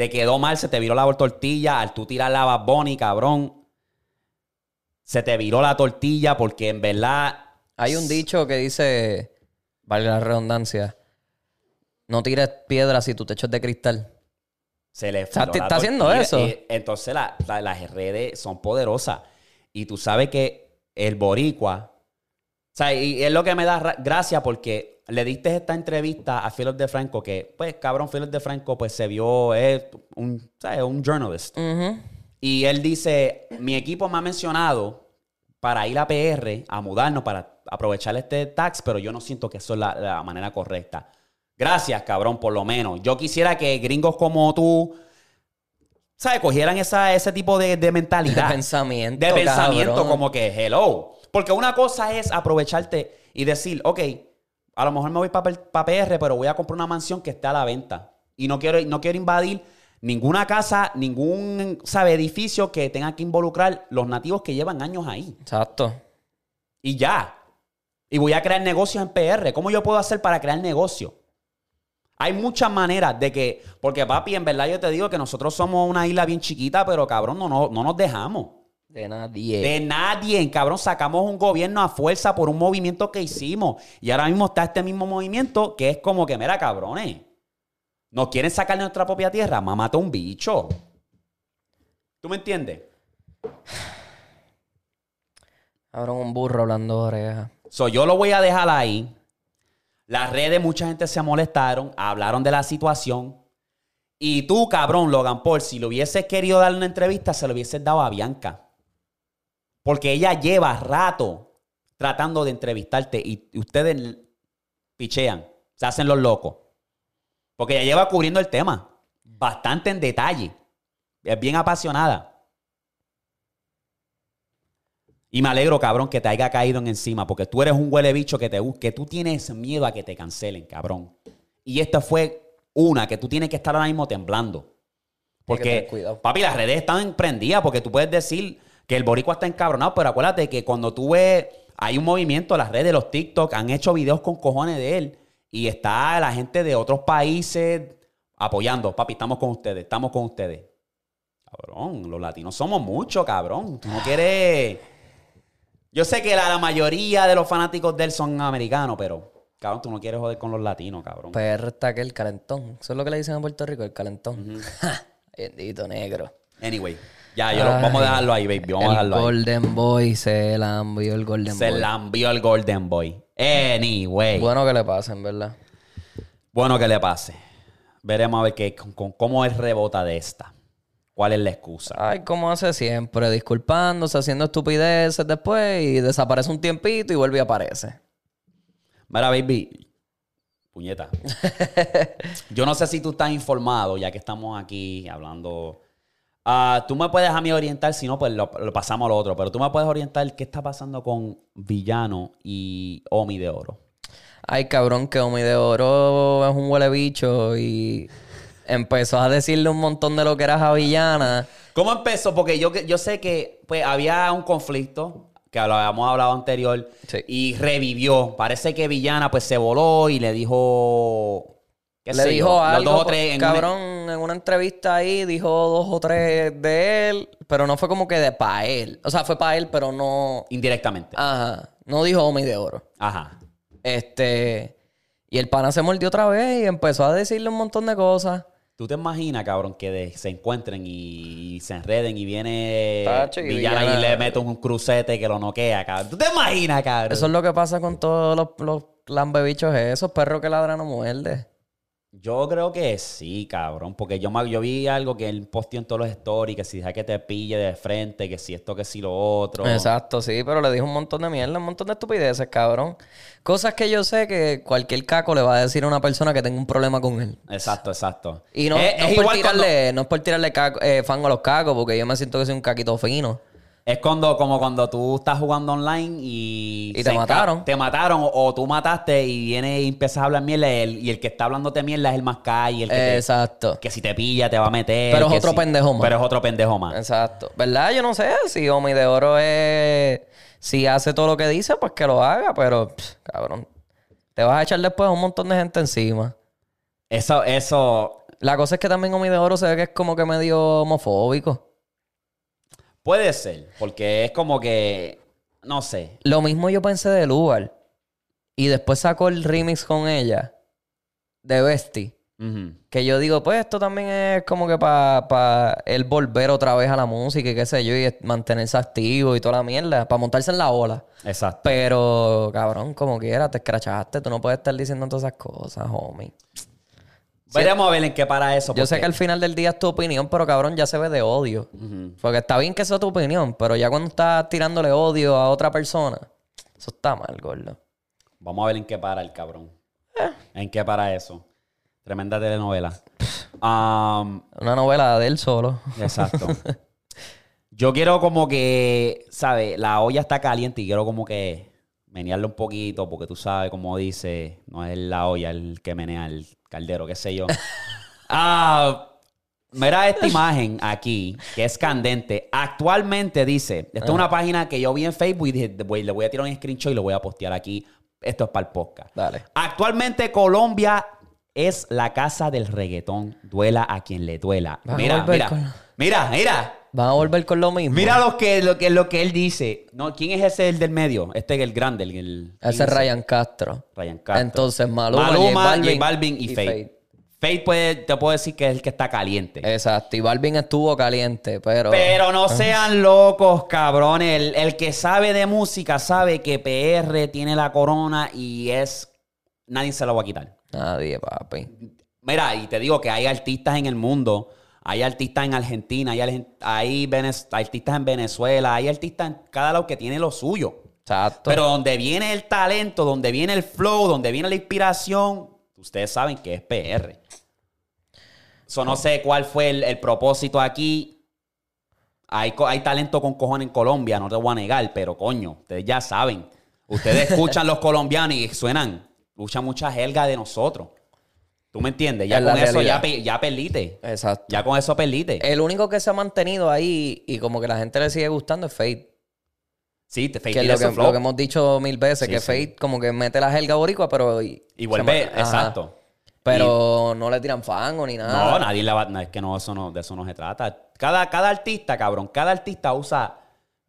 Te quedó mal, se te viró la tortilla al tú tirar la Bad cabrón. Se te viró la tortilla porque en verdad Hay un dicho que dice, valga la redundancia, no tires piedras si tu techo es de cristal. Se le sea, viró ¿te está haciendo eso? Entonces la- la- las redes son poderosas. Y tú sabes que el boricua... O sea, y es lo que me da ra- gracia porque le diste esta entrevista a Philip DeFranco que, pues, cabrón, Philip DeFranco, pues, se vio... Es un, ¿sabes? un journalist. Y él dice, mi equipo me ha mencionado para ir a PR, a mudarnos, para aprovechar este tax, pero yo no siento que eso es la, la manera correcta. Gracias, cabrón, por lo menos. Yo quisiera que gringos como tú, ¿sabes? Cogieran esa, ese tipo de, de mentalidad. De pensamiento, De pensamiento cabrón. como que, hello. Porque una cosa es aprovecharte y decir, ok, a lo mejor me voy para PR, pero voy a comprar una mansión que esté a la venta. Y no quiero, no quiero invadir ninguna casa, ningún, ¿sabe? Edificio que tenga que involucrar los nativos que llevan años ahí. Exacto. Y ya. Y voy a crear negocios en PR. ¿Cómo yo puedo hacer para crear negocio? Hay muchas maneras de que, porque papi, en verdad yo te digo que nosotros somos una isla bien chiquita, pero cabrón, no, no, no nos dejamos. De nadie. De nadie, cabrón, sacamos un gobierno a fuerza por un movimiento que hicimos. Y ahora mismo está este mismo movimiento que es como que, mira, cabrones, nos quieren sacar de nuestra propia tierra, mamate un bicho. ¿Tú me entiendes? Cabrón, un burro hablando de oreja. So, yo lo voy a dejar ahí. Las redes, mucha gente se molestaron, hablaron de la situación. Y tú, cabrón, Logan Paul, si le hubieses querido darle una entrevista, se lo hubieses dado a Bianca. Porque ella lleva rato tratando de entrevistarte y ustedes pichean, se hacen los locos. Porque ella lleva cubriendo el tema bastante en detalle. Es bien apasionada. Y me alegro, cabrón, que te haya caído en encima, porque tú eres un huele bicho que, te, que tú tienes miedo a que te cancelen, cabrón. Y esta fue una que tú tienes que estar ahora mismo temblando. Porque, papi, las redes están prendidas, porque tú puedes decir que el boricua está encabronado, pero acuérdate que cuando tú ves, hay un movimiento, las redes, los TikTok, han hecho videos con cojones de él, y está la gente de otros países apoyando. Papi, estamos con ustedes, estamos con ustedes. Cabrón, los latinos somos muchos, cabrón. Tú no quieres... Yo sé que la, la mayoría de los fanáticos de él son americanos, pero, cabrón, tú no quieres joder con los latinos, cabrón. PR está que el calentón. Eso es lo que le dicen en Puerto Rico, el calentón. Ja, Bendito negro. Anyway, ya, yo lo- vamos a dejarlo ahí, baby. Vamos a el dejarlo ahí. Golden Boy se la envió el Golden Se Boy. la envió el Golden Boy. Anyway. Bueno, Bueno que le pasen, ¿verdad? que le pase. Veremos a ver qué, con- con- cómo él rebota de esta. ¿Cuál es la excusa? Ay, como hace siempre, disculpándose, haciendo estupideces después y desaparece un tiempito y vuelve y aparece. Mira, baby. Puñeta. Yo no sé si tú estás informado, ya que estamos aquí hablando. Ah, tú me puedes a mí orientar, si no, pues lo, lo pasamos a lo otro. Pero tú me puedes orientar qué está pasando con Villano y Omi de Oro. ay cabrón, que Omi de Oro es un huele bicho y empezó a decirle un montón de lo que era Javillana. ¿Cómo empezó? Porque yo, yo sé que pues, había un conflicto que lo habíamos hablado anterior Sí. y revivió. Parece que Villana pues se voló y le dijo... qué Le sé dijo yo, algo, dos o tres en una- cabrón, en una entrevista ahí dijo dos o tres de él, pero no fue como que de pa' él. O sea, fue para él, pero no... indirectamente. Ajá, no dijo Omi de Oro. Ajá. Este... Y el pana se mordió otra vez y empezó a decirle un montón de cosas. ¿Tú te imaginas, cabrón, que de- se encuentren y, se enreden y viene Tacho, y Villana, Villana- y le mete un crucete que lo noquea, cabrón? ¿Tú te imaginas, cabrón? Eso es lo que pasa con todos los, los lambebichos esos, perros que ladran no muerde. Yo creo que sí, cabrón, porque yo, me- yo vi algo que él posteó en todos los stories, que si deja que te pille de frente, que si esto, que si lo otro. Exacto, sí, pero le dijo un montón de mierda, un montón de estupideces, cabrón. Cosas que yo sé que cualquier caco le va a decir a una persona que tenga un problema con él. Exacto, exacto. Y no, es, no es es por cuando, tirarle, no es por tirarle caco- eh, fango a los cacos, porque yo me siento que soy un caquito fino. Es cuando, como cuando tú estás jugando online y... Y te mataron. Te mataron o, o tú mataste y viene y empiezas a hablar mierda y el, y el que está hablándote mierda es el más calle, el que, te- Exacto. que si te pilla te va a meter. Pero es que otro si- pendejo más. Pero es otro pendejo más. Exacto. ¿Verdad? Yo no sé si Omi de Oro es... Si hace todo lo que dice, pues que lo haga, pero, pff, cabrón, te vas a echar después a un montón de gente encima. Eso, eso La cosa es que también Omi de Oro se ve que es como que medio homofóbico. Puede ser, porque es como que, no sé. Lo mismo yo pensé de Lugar. Y después sacó el remix con ella. De Bestie. Que yo digo, pues esto también es como que para él volver otra vez a la música y qué sé yo. Y mantenerse activo y toda la mierda. Para montarse en la ola. Exacto. Pero, cabrón, como quiera, te escrachaste. Tú no puedes estar diciendo todas esas cosas, homie. Veremos a ver en qué para eso. Yo sé que al final del día es tu opinión, pero cabrón, ya se ve de odio. Porque está bien que sea tu opinión, pero ya cuando estás tirándole odio a otra persona, eso está mal, gordo. Vamos a ver en qué para el cabrón. Eh. En qué para eso. Tremenda telenovela. Um, Una novela de él solo. exacto. Yo quiero como que, ¿sabes? La olla está caliente y quiero como que menearla un poquito porque tú sabes, como dice, no es la olla el que menea el caldero, qué sé yo. Ah, mira esta imagen aquí, que es candente. Actualmente dice, esta es una página que yo vi en Facebook y dije, "Voy- le voy a tirar un screenshot y lo voy a postear aquí. Esto es para el podcast. Dale. Actualmente Colombia es la casa del reggaetón. Duela a quien le duela. Mira, mira, mira, mira. Van a volver con lo mismo. Mira lo que, lo que, lo que él dice. No, ¿Quién es ese el del medio? Este es el grande. El, el- ¿quién Ese es? Ryan Castro. Ryan Castro. Entonces, Maluma, Maluma, J J Balvin y, y. Fate. Fate puede, te puedo decir que es el que está caliente. Exacto. Y Balvin estuvo caliente, pero. Pero no sean locos, cabrones. El, el que sabe de música sabe que PR tiene la corona y es... Nadie se lo va a quitar. Nadie, papi. Mira, y te digo que hay artistas en el mundo, hay artistas en Argentina, hay, argen- hay venez- artistas en Venezuela, hay artistas en cada lado que tiene lo suyo. Exacto. Pero donde viene el talento, donde viene el flow, donde viene la inspiración, ustedes saben que es PR. So, no sé cuál fue el, el propósito aquí. Hay talento con cojones en Colombia, no te voy a negar, pero coño, ustedes ya saben. Ustedes escuchan los colombianos y suenan, escuchan mucha jerga de nosotros. ¿Tú me entiendes? Ya la con eso ya, realidad. pe- ya perdiste. Exacto. Ya con eso perdiste. El único que se ha mantenido ahí y como que la gente le sigue gustando es Fate. sí, te Fate Que es tiene lo que, lo que hemos dicho mil veces, Sí, que sí. Fate como que mete la jerga boricua, pero... Y, Y vuelve, exacto. Pero no le tiran fango ni nada. No, nadie le va... no, es que no, eso no, de eso no se trata. Cada, cada artista, cabrón, cada artista usa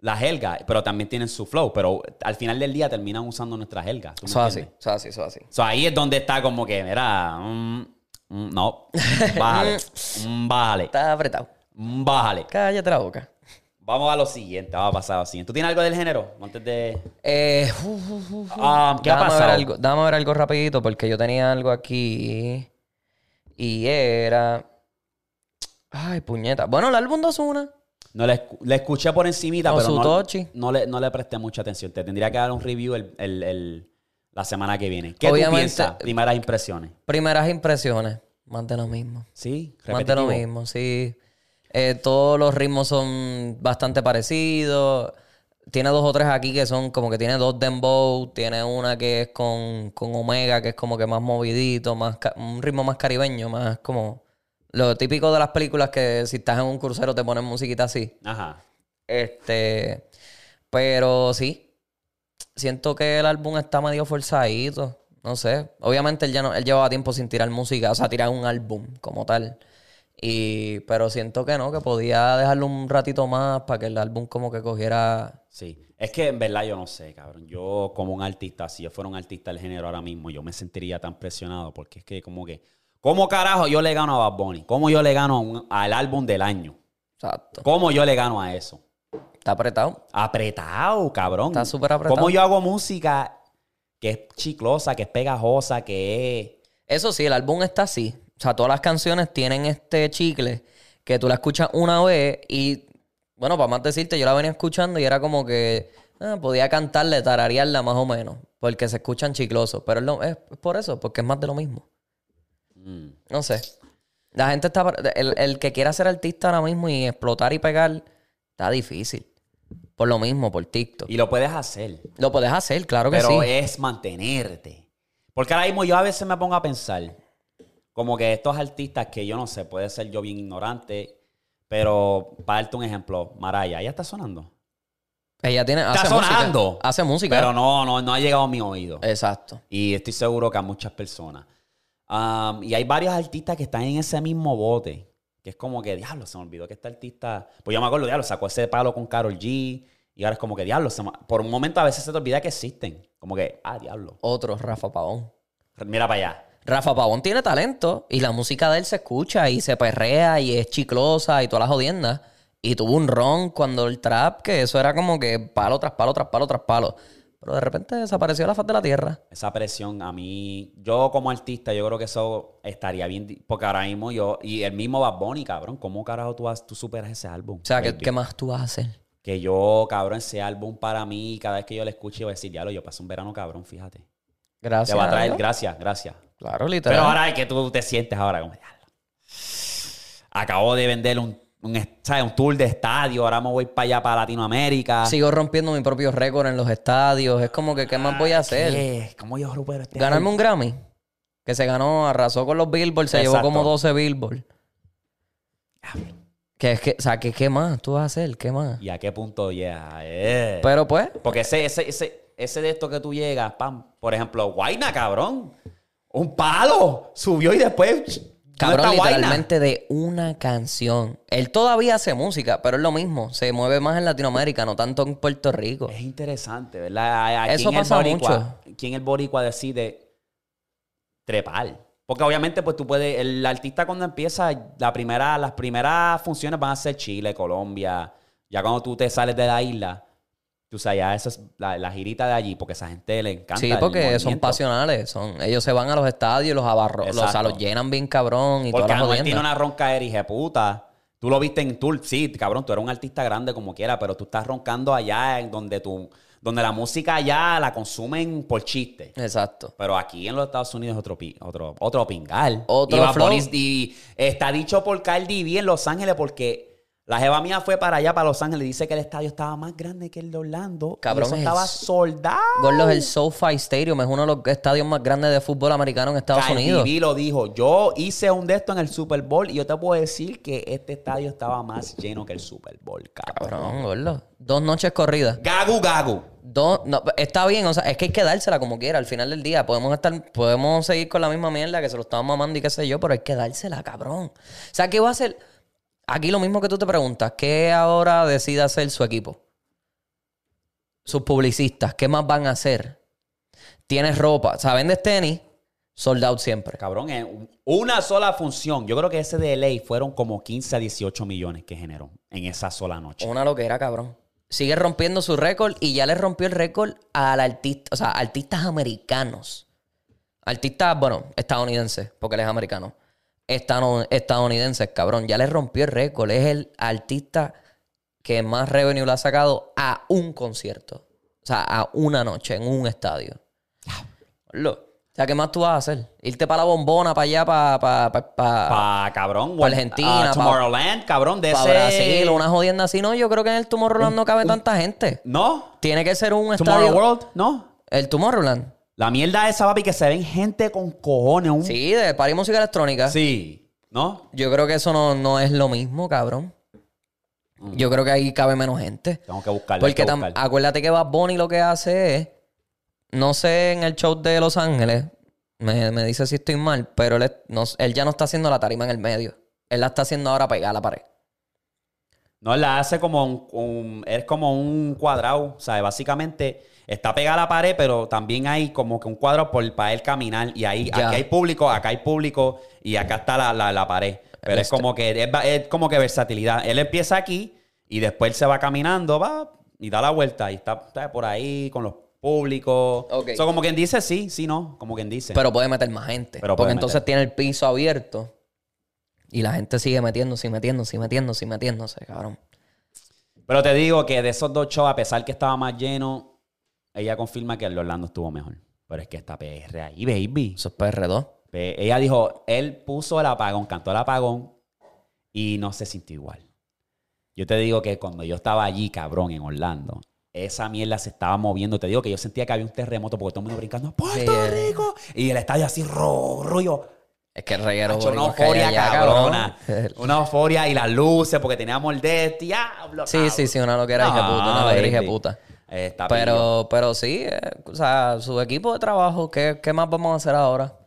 la jerga, pero también tienen su flow. Pero al final del día terminan usando nuestra jerga. ¿tú me Eso es así, eso es así, eso es así. So, ahí es donde está como que, mira, mm, mm, no, bájale, mm, bájale, Está apretado. bájale. Cállate la boca. Vamos a lo siguiente, vamos a pasar a lo siguiente. ¿Tú tienes algo del género? Antes de... Eh. Ah, ¿Qué ha Déjame ver pasado? algo, déjame ver algo rapidito porque yo tenía algo aquí y era... Ay, puñeta. Bueno, el álbum de Ozuna. No le, escu- le escuché por encimita, pero su no, le, no le presté mucha atención. Te tendría que dar un review el, el- el- la semana que viene. ¿Qué Obviamente- tú piensas? Primeras impresiones. Primeras impresiones. Más de lo mismo. Sí, Más de lo repetitivo. mismo, sí. Eh, todos los ritmos son bastante parecidos. tiene dos o tres aquí que son como que tiene dos dembow, tiene una que es con, con Omega, que es como que más movidito, más un ritmo más caribeño, más como lo típico de las películas que si estás en un crucero te ponen musiquita así. Ajá. Este, pero sí, siento que el álbum está medio forzadito. No sé. Obviamente él ya no, él llevaba tiempo sin tirar música, o sea, tirar un álbum como tal. Y, pero siento que no, que podía dejarlo un ratito más para que el álbum como que cogiera. Sí. Es que en verdad yo no sé, cabrón. Yo como un artista, si yo fuera un artista del género ahora mismo, yo me sentiría tan presionado porque es que como que... ¿Cómo carajo yo le gano a Bad Bunny? ¿Cómo yo le gano a un- al álbum del año? Exacto. ¿Cómo yo le gano a eso? Está apretado. Apretado, cabrón. Está súper apretado. ¿Cómo yo hago música que es chiclosa, que es pegajosa, que es... Eso sí, el álbum está así. O sea, todas las canciones tienen este chicle que tú la escuchas una vez y, bueno, para más decirte, yo la venía escuchando y era como que ah, podía cantarle, tararearla más o menos, porque se escuchan chiclosos. Pero es, lo- es por eso, porque es más de lo mismo. Mm, No sé. La gente está. El, el que quiera ser artista ahora mismo y explotar y pegar, está difícil. Por lo mismo, por TikTok. Y lo puedes hacer. Lo puedes hacer, claro que Pero sí. es mantenerte. Porque ahora mismo yo a veces me pongo a pensar, como que estos artistas que yo no sé, puede ser yo bien ignorante, pero para darte un ejemplo, Maraya, ella está sonando. Ella tiene. Está hace música. sonando. Hace música. Pero no, no, no ha llegado a mi oído. Exacto. Y estoy seguro que a muchas personas. Um, y hay varios artistas que están en ese mismo bote. Que es como que, diablo, se me olvidó que este artista. Pues yo me acuerdo, diablo, sacó ese palo con Carol G. Y ahora es como que, diablo, se me- por un momento a veces se te olvida que existen. Como que, ah, diablo. Otro, Rafa Pavón. Mira para allá. Rafa Pavón tiene talento y la música de él se escucha y se perrea y es chiclosa y todas las jodiendas. Y tuvo un ron cuando el trap, que eso era como que palo tras palo, tras palo, tras palo. Pero de repente desapareció de la faz de la tierra. Esa presión a mí, yo como artista, yo creo que eso estaría bien. Porque ahora mismo yo, y el mismo Bad Bunny, cabrón, ¿cómo carajo tú, has- tú superas ese álbum? O sea, ¿qué, qué más tú vas a hacer? Que yo, cabrón, ese álbum para mí, cada vez que yo lo escucho, yo voy a decir, diablo, yo pasé un verano, cabrón, fíjate. Gracias. Te va a traer, gracias, gracias. Claro, literal. Pero ahora es que tú te sientes ahora como. Acabo de vender un, un, ¿sabes? un tour de estadio, ahora me voy para allá, para Latinoamérica. Sigo rompiendo mi propio récord en los estadios. Es como que, ¿qué más voy a hacer? ¿Qué? ¿Cómo yo recupero este Ganarme un Grammy. Que se ganó, arrasó con los Billboard, se llevó como 12 Billboard. Que es que, o sea, que, ¿qué más tú vas a hacer? ¿Qué más? ¿Y a qué punto llega? Eh. Pero pues, Porque ese, ese, ese, ese de esto que tú llegas, pam, por ejemplo, Guaina, cabrón. Un palo. Subió y después. ¿Dónde cabrón, literalmente de una canción. Él todavía hace música, pero es lo mismo. Se mueve más en Latinoamérica, no tanto en Puerto Rico. Es interesante, ¿verdad? ¿A- a Eso quién el pasa boricua- mucho. ¿Quién el boricua decide trepar? Porque obviamente, pues tú puedes, el artista cuando empieza, la primera, las primeras funciones van a ser Chile, Colombia. Ya cuando tú te sales de la isla, tú sabes, ya esa es la, la girita de allí, porque esa gente le encanta. Sí, porque son pasionales. Son, ellos se van a los estadios, los abarro, los, o sea, los llenan bien cabrón y Porque Anuel tiene una ronca de puta. Tú lo viste en tour, sí, cabrón, tú eres un artista grande como quiera, pero tú estás roncando allá en donde tú, donde la música allá la consumen por chiste. Exacto. Pero aquí en los Estados Unidos es otro, pi- otro, otro pingal. Otro y flow. Y está dicho por Cardi B en Los Ángeles porque la jeva mía fue para allá, para Los Ángeles, dice que el estadio estaba más grande que el de Orlando. Cabrón, y eso es estaba el- soldado. Gordos, el SoFi Stadium es uno de los estadios más grandes de fútbol americano en Estados Cardi Unidos. B lo dijo. Yo hice un de esto en el Super Bowl y yo te puedo decir que este estadio estaba más lleno que el Super Bowl, cabrón. Cabrón, gordo. Dos noches corridas. Gagu, gagu. Dos, no, está bien, o sea, es que hay que dársela como quiera al final del día. Podemos estar, podemos seguir con la misma mierda que se lo estamos mamando y qué sé yo, pero hay que dársela, cabrón. O sea, ¿qué va a hacer? Aquí lo mismo que tú te preguntas, ¿qué ahora decide hacer su equipo? Sus publicistas, ¿qué más van a hacer? Tienes ropa, o sea, vendes tenis, sold out siempre. Cabrón, es una sola función. Yo creo que ese de ley fueron como 15 a 18 millones que generó en esa sola noche. Una loquera, cabrón. Sigue rompiendo su récord y ya le rompió el récord al artista, o sea, artistas americanos. Artistas, bueno, estadounidenses, porque él es americano. Estadounidenses, cabrón. Ya le rompió el récord. Es el artista que más revenue le ha sacado a un concierto. O sea, a una noche en un estadio. Lo- O sea, ¿qué más tú vas a hacer? Irte para la bombona, para allá, para... Para, para, Pa, cabrón. Pa' Argentina, pa- Tomorrowland, cabrón, de ese... Brasil, una jodienda así. No, yo creo que en el Tomorrowland no cabe tanta gente. ¿No? Tiene que ser un Tomorrow estadio... World, ¿no? El Tomorrowland. La mierda esa, papi, que se ven gente con cojones. Un... Sí, de party música electrónica. Sí. ¿No? Yo creo que eso no, no es lo mismo, cabrón. Yo creo que ahí cabe menos gente. Tengo que buscarlo. hay Porque que tam- buscar. acuérdate que Bad Bunny lo que hace es, no sé, en el show de Los Ángeles, me, me dice si estoy mal, pero él, es- no- él ya no está haciendo la tarima en el medio. Él la está haciendo ahora pegada a la pared. No, la hace como un, un- es como un cuadrado, o sea, básicamente está pegada a la pared, pero también hay como que un cuadrado por, para él caminar y ahí Ya. aquí hay público, acá hay público y acá está la, la- la pared. Pero es Este- como que es, como que versatilidad. Él empieza aquí y después él se va caminando, va y da la vuelta y está, está por ahí con los públicos. Ok. Eso como quien dice, sí, sí, no, como quien dice. Pero puede meter más gente. Pero porque entonces meter. tiene el piso abierto y la gente sigue metiéndose y metiéndose y metiéndose y metiéndose, cabrón. Pero te digo que de esos dos shows, a pesar que estaba más lleno, ella confirma que el de Orlando estuvo mejor. Pero es que está PR ahí, baby. Eso es PR2. Pe- Ella dijo, él puso el apagón, cantó el apagón y no se sintió igual. Yo te digo que cuando yo estaba allí, cabrón, en Orlando, esa mierda se estaba moviendo. Te digo que yo sentía que había un terremoto porque todo el mundo brincando, ¡Puerto Sí. Rico! Y el estadio así, ro, rollo. Es que el reguero Hacho, una euforia allá, cabrona. cabrón. Una euforia y las luces porque teníamos el de diablo. Sí, sí, sí, una loquera hija puta, una No, loquera hija puta. Eh, está pillo. Pero, pero sí, eh, o sea, su equipo de trabajo, ¿qué, qué más vamos a hacer ahora?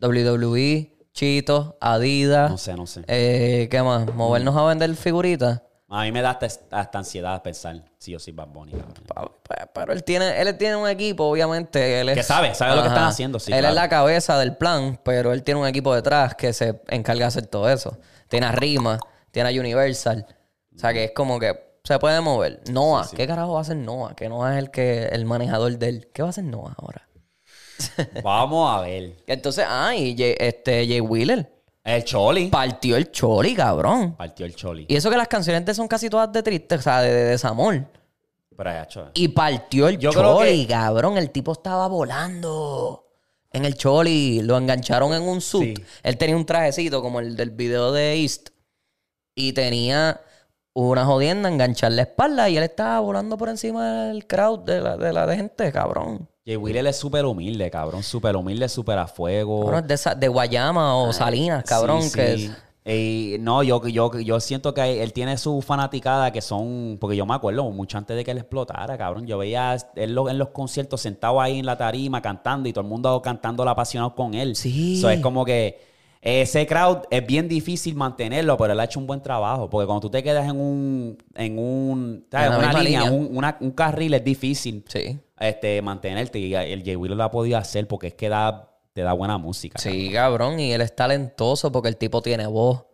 WWE, Chito, Adidas. No sé, no sé. eh, ¿Qué más? ¿Movernos a vender figuritas? A mí me da hasta, hasta ansiedad pensar si yo soy Bad Bunny, cabrón. Pero él tiene, él tiene un equipo, obviamente. Él es, Que sabe, sabe lo que están haciendo, sí, Él claro. es la cabeza del plan, pero él tiene un equipo detrás que se encarga de hacer todo eso. Tiene a Rima, tiene a Universal. O sea que es como que se puede mover. Noah, ¿qué carajo va a hacer Noah? Que Noah es el que el manejador de él. ¿Qué va a hacer Noah ahora? Vamos a ver. Entonces, ah, y Jay, este, Jay Wheeler El Choli. partió el choli, cabrón. Partió el Choli. Y eso que las canciones de son casi todas de triste, o sea, de, de desamor. Pero Y partió el Yo choli, que- cabrón. El tipo estaba volando. En el choli lo engancharon en un suit. Sí. Él tenía un trajecito como el del video de East. Y tenía una jodienda enganchar la espalda y él estaba volando por encima del crowd de la, de la gente, cabrón. Jay Wheeler es súper humilde, cabrón. Súper humilde, súper a fuego. Cabrón, es de, de Guayama o Salinas, cabrón. Sí, sí. que es- Y no, yo, yo, yo siento que él tiene su fanaticada que son. Porque yo me acuerdo mucho antes de que él explotara, cabrón. Yo veía él lo- en los conciertos sentado ahí en la tarima cantando y todo el mundo cantando apasionado con él. Sí. So, es como que ese crowd es bien difícil mantenerlo, pero él ha hecho un buen trabajo. Porque cuando tú te quedas en un. En un. ¿sabes? En una línea, línea. Un, una- un carril es difícil Sí. este, mantenerte. Y el Wheeler lo ha podido hacer porque es que da, te da buena música. Sí, cabrón. Y él es talentoso porque el tipo tiene voz.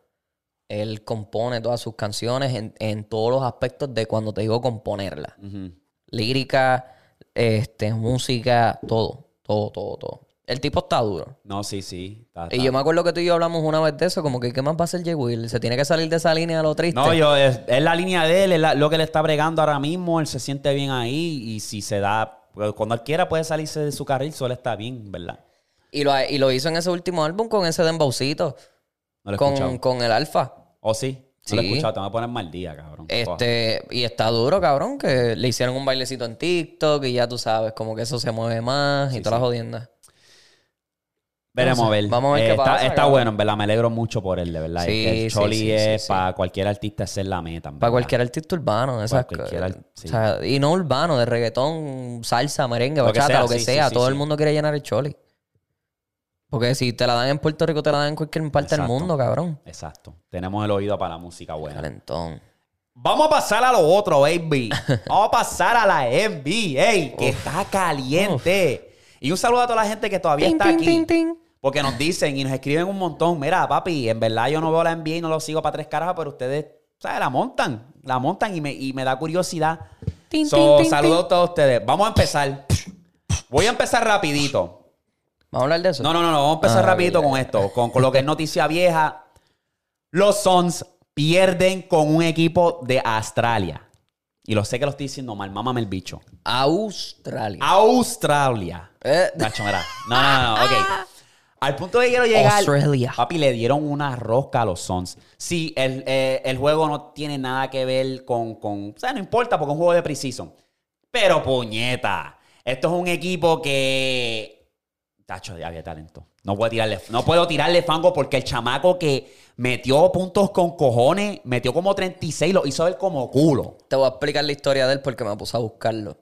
Él compone todas sus canciones en, en todos los aspectos de cuando te digo componerla. Ujú. Lírica, este, música, todo. Todo, todo, todo. El tipo está duro. No, sí, sí. Está- Y yo me acuerdo que tú y yo hablamos una vez de eso, como que ¿qué más va a hacer Jay Will? Se tiene que salir de esa línea de lo triste. No, yo, es, es la línea de él, es la- lo que le está bregando ahora mismo, él se siente bien ahí y si se da, pues, cuando él quiera puede salirse de su carril, solo está bien, ¿verdad? Y, lo, y lo hizo en ese último álbum con ese dembowcito, No lo he con, escuchado. con el alfa. ¿O sí? No lo he Sí. escuchado, te voy a poner mal día, cabrón. Este, y está duro, cabrón, que le hicieron un bailecito en TikTok y ya tú sabes, como que eso se mueve más y Sí, todas sí. las jodiendas. Veremos a ver. Vamos a ver Eh, qué está, pasa, Está cabrón. bueno, en verdad, me alegro mucho por él, de verdad. Sí, Es que el sí, Choli sí, es sí, para cualquier artista es la meta. en Para verdad. cualquier artista urbano, exacto. cualquier ar- sí. O sea, y no urbano, de reggaetón, salsa, merengue, Lo que bachata, sea, lo que sí, sí, sea. sí, Todo sí. el mundo quiere llenar el choli. Porque si te la dan en Puerto Rico, te la dan en cualquier parte del mundo, cabrón. Exacto. Tenemos el oído para la música buena. Calentón. Vamos a pasar a lo otro, baby. Vamos a pasar a la NBA, que está caliente. Y un saludo a toda la gente que todavía está aquí. Porque nos dicen y nos escriben un montón. Mira, papi, en verdad yo no veo la NBA y no lo sigo para tres caras, pero ustedes, ¿sabes? La montan. La montan y me, y me da curiosidad. Tin, So, tin, saludos tin. a todos ustedes. Vamos a empezar. Voy a empezar rapidito. ¿Vamos a hablar de eso? No, no, no, no. Vamos a empezar Ah, rapidito con esto. Con, con lo que es noticia vieja. Los Suns pierden con un equipo de Australia. Y lo sé que lo estoy diciendo mal, mámame el bicho. Australia. Australia. Eh, Nacho, mira. No, no, no, no, ok. Al punto de que quiero llegar. Australia. Papi, le dieron una rosca a los Suns. Sí, el, eh, el juego no tiene nada que ver con, con. O sea, no importa porque es un juego de precision. Pero puñeta. Esto es un equipo que. Tacho, había talento. No puedo tirarle, no puedo tirarle fango porque el chamaco que metió puntos con cojones, metió como 36, lo hizo ver como culo. Te voy a explicar la historia de él porque me puse a buscarlo.